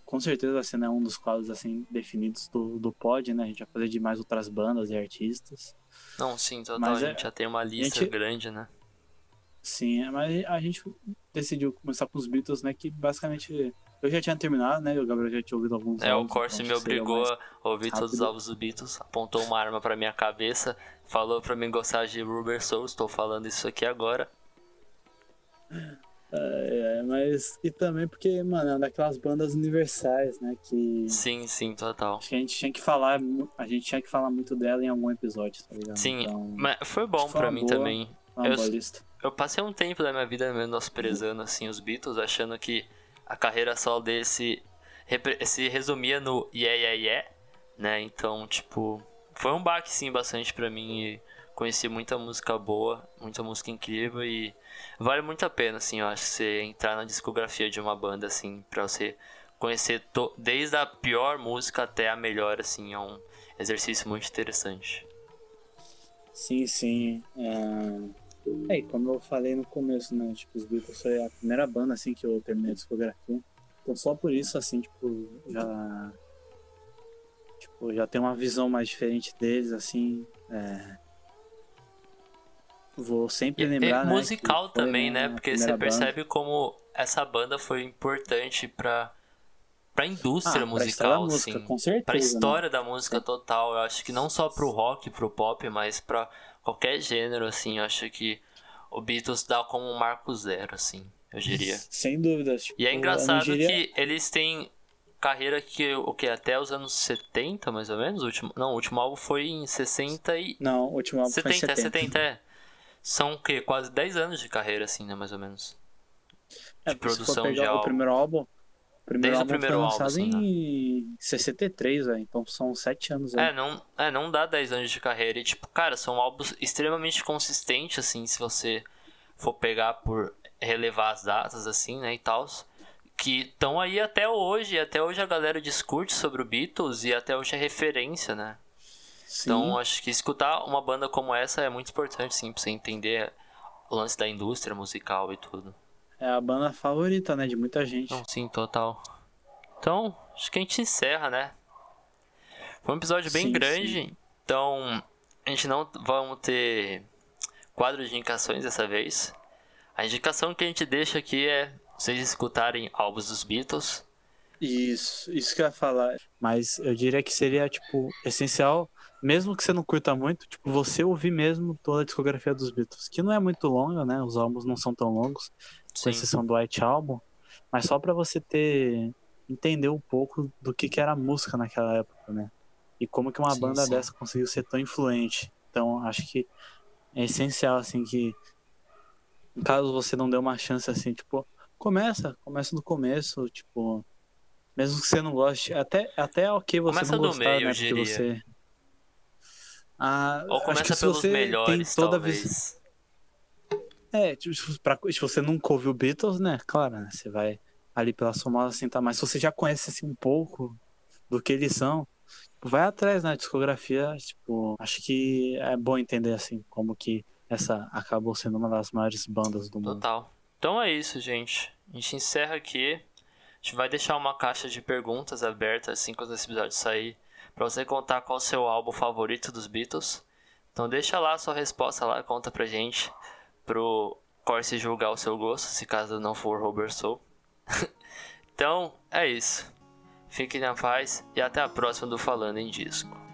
com certeza, assim, é um dos quadros, assim, definidos do, do pod, né? A gente vai fazer de mais outras bandas e artistas. Não, sim, total. Mas a é- gente já tem uma lista gente- grande, né? Sim, mas a gente decidiu começar com os Beatles, né? Que basicamente eu já tinha terminado, né? O Gabriel já tinha ouvido alguns É, o álbuns, Corsi então me obrigou a ouvir todos os rápido. álbuns dos Beatles, apontou uma arma pra minha cabeça, falou pra mim gostar de Rubber Soul, estou falando isso aqui agora. É, mas. E também porque, mano, é uma daquelas bandas universais, né? Que. Sim, sim, total. acho que a gente tinha que falar. A gente tinha que falar muito dela em algum episódio, tá ligado? Sim, Então, mas foi bom foi pra mim boa. também. uma eu- boa lista. Eu passei um tempo da minha vida menosprezando assim os Beatles, achando que a carreira solo dele se, se resumia no yeah, yeah, yeah, né? Então, tipo, foi um baque sim bastante pra mim conheci muita música boa, muita música incrível e vale muito a pena, assim, eu acho, você entrar na discografia de uma banda, assim, pra você conhecer desde a pior música até a melhor, assim, é um exercício muito interessante. Sim, sim. É... é, e como eu falei no começo, né? Tipo, os Beatles foi a primeira banda, assim, que eu terminei a discografia. Então só por isso, assim, tipo, já... Tipo, já tem uma visão mais diferente deles, assim. É... Vou sempre E- lembrar, e né, musical também, né? Porque você primeira banda. percebe como essa banda foi importante pra, pra indústria Ah, pra musical, música, assim. com certeza, Pra né? história da música total. Eu acho que não só pro rock, pro pop, mas pra qualquer gênero, assim. Eu acho que o Beatles dá como um marco zero, assim, eu diria. Sem dúvidas. Tipo, E é engraçado diria- que eles têm carreira que o que até os anos 70, mais ou menos, o último, não, o último álbum foi em 60 e Não, o último álbum foi em 70, 70. 70 é. São o quê? Quase 10 anos de carreira, assim, né? Mais ou menos. É, de porque se for produção de pegar o álbum. primeiro álbum. O primeiro Desde o álbum primeiro foi álbum, lançado assim, em 63, velho. Então são 7 anos aí. É não, é, não dá 10 anos de carreira. E, tipo, cara, são álbuns extremamente consistentes, assim, se você for pegar por relevar as datas, assim, né, e tal. Que estão aí até hoje. E até hoje a galera discute sobre o Beatles e até hoje é referência, né? Sim. Então, acho que escutar uma banda como essa é muito importante, sim, pra você entender o lance da indústria musical e tudo. É a banda favorita, né? De muita gente. Não, sim, total. Então, acho que a gente encerra, né? Foi um episódio bem Sim, grande, sim. então a gente não vamos ter quadro de indicações dessa vez. A indicação que a gente deixa aqui é vocês escutarem álbuns dos Beatles. Isso, isso que eu ia falar. Mas eu diria que seria, tipo, essencial, mesmo que você não curta muito, tipo, você ouvir mesmo toda a discografia dos Beatles. Que não é muito longa, né? Os álbuns não são tão longos, com exceção do White Album. Mas só pra você ter. entender um pouco do que, que era a música naquela época, né? E como que uma Sim, banda sim. dessa conseguiu ser tão influente. Então, acho que é essencial, assim, que. Caso você não dê uma chance, assim, tipo, começa, começa do começo, tipo. Mesmo que você não goste, até, até é ok você Começa não do gostar, meio, né? eu Porque você. Ah, Ou acho começa pelos melhores, tem toda talvez. É, tipo, pra- se você nunca ouviu Beatles, né? Claro, né? Você vai ali pela sua moda assim, tá? Mas se você já conhece assim um pouco do que eles são, tipo, vai atrás na discografia, tipo, acho que é bom entender assim como que essa acabou sendo uma das maiores bandas do mundo. Total. Então é isso, gente. A gente encerra aqui. A gente vai deixar uma caixa de perguntas aberta assim quando esse episódio sair. Pra você contar qual o seu álbum favorito dos Beatles. Então deixa lá a sua resposta lá, conta pra gente. Pro Corse julgar o seu gosto, se caso não for Robert Soul. então, é isso. Fiquem na paz e até a próxima do Falando em Disco.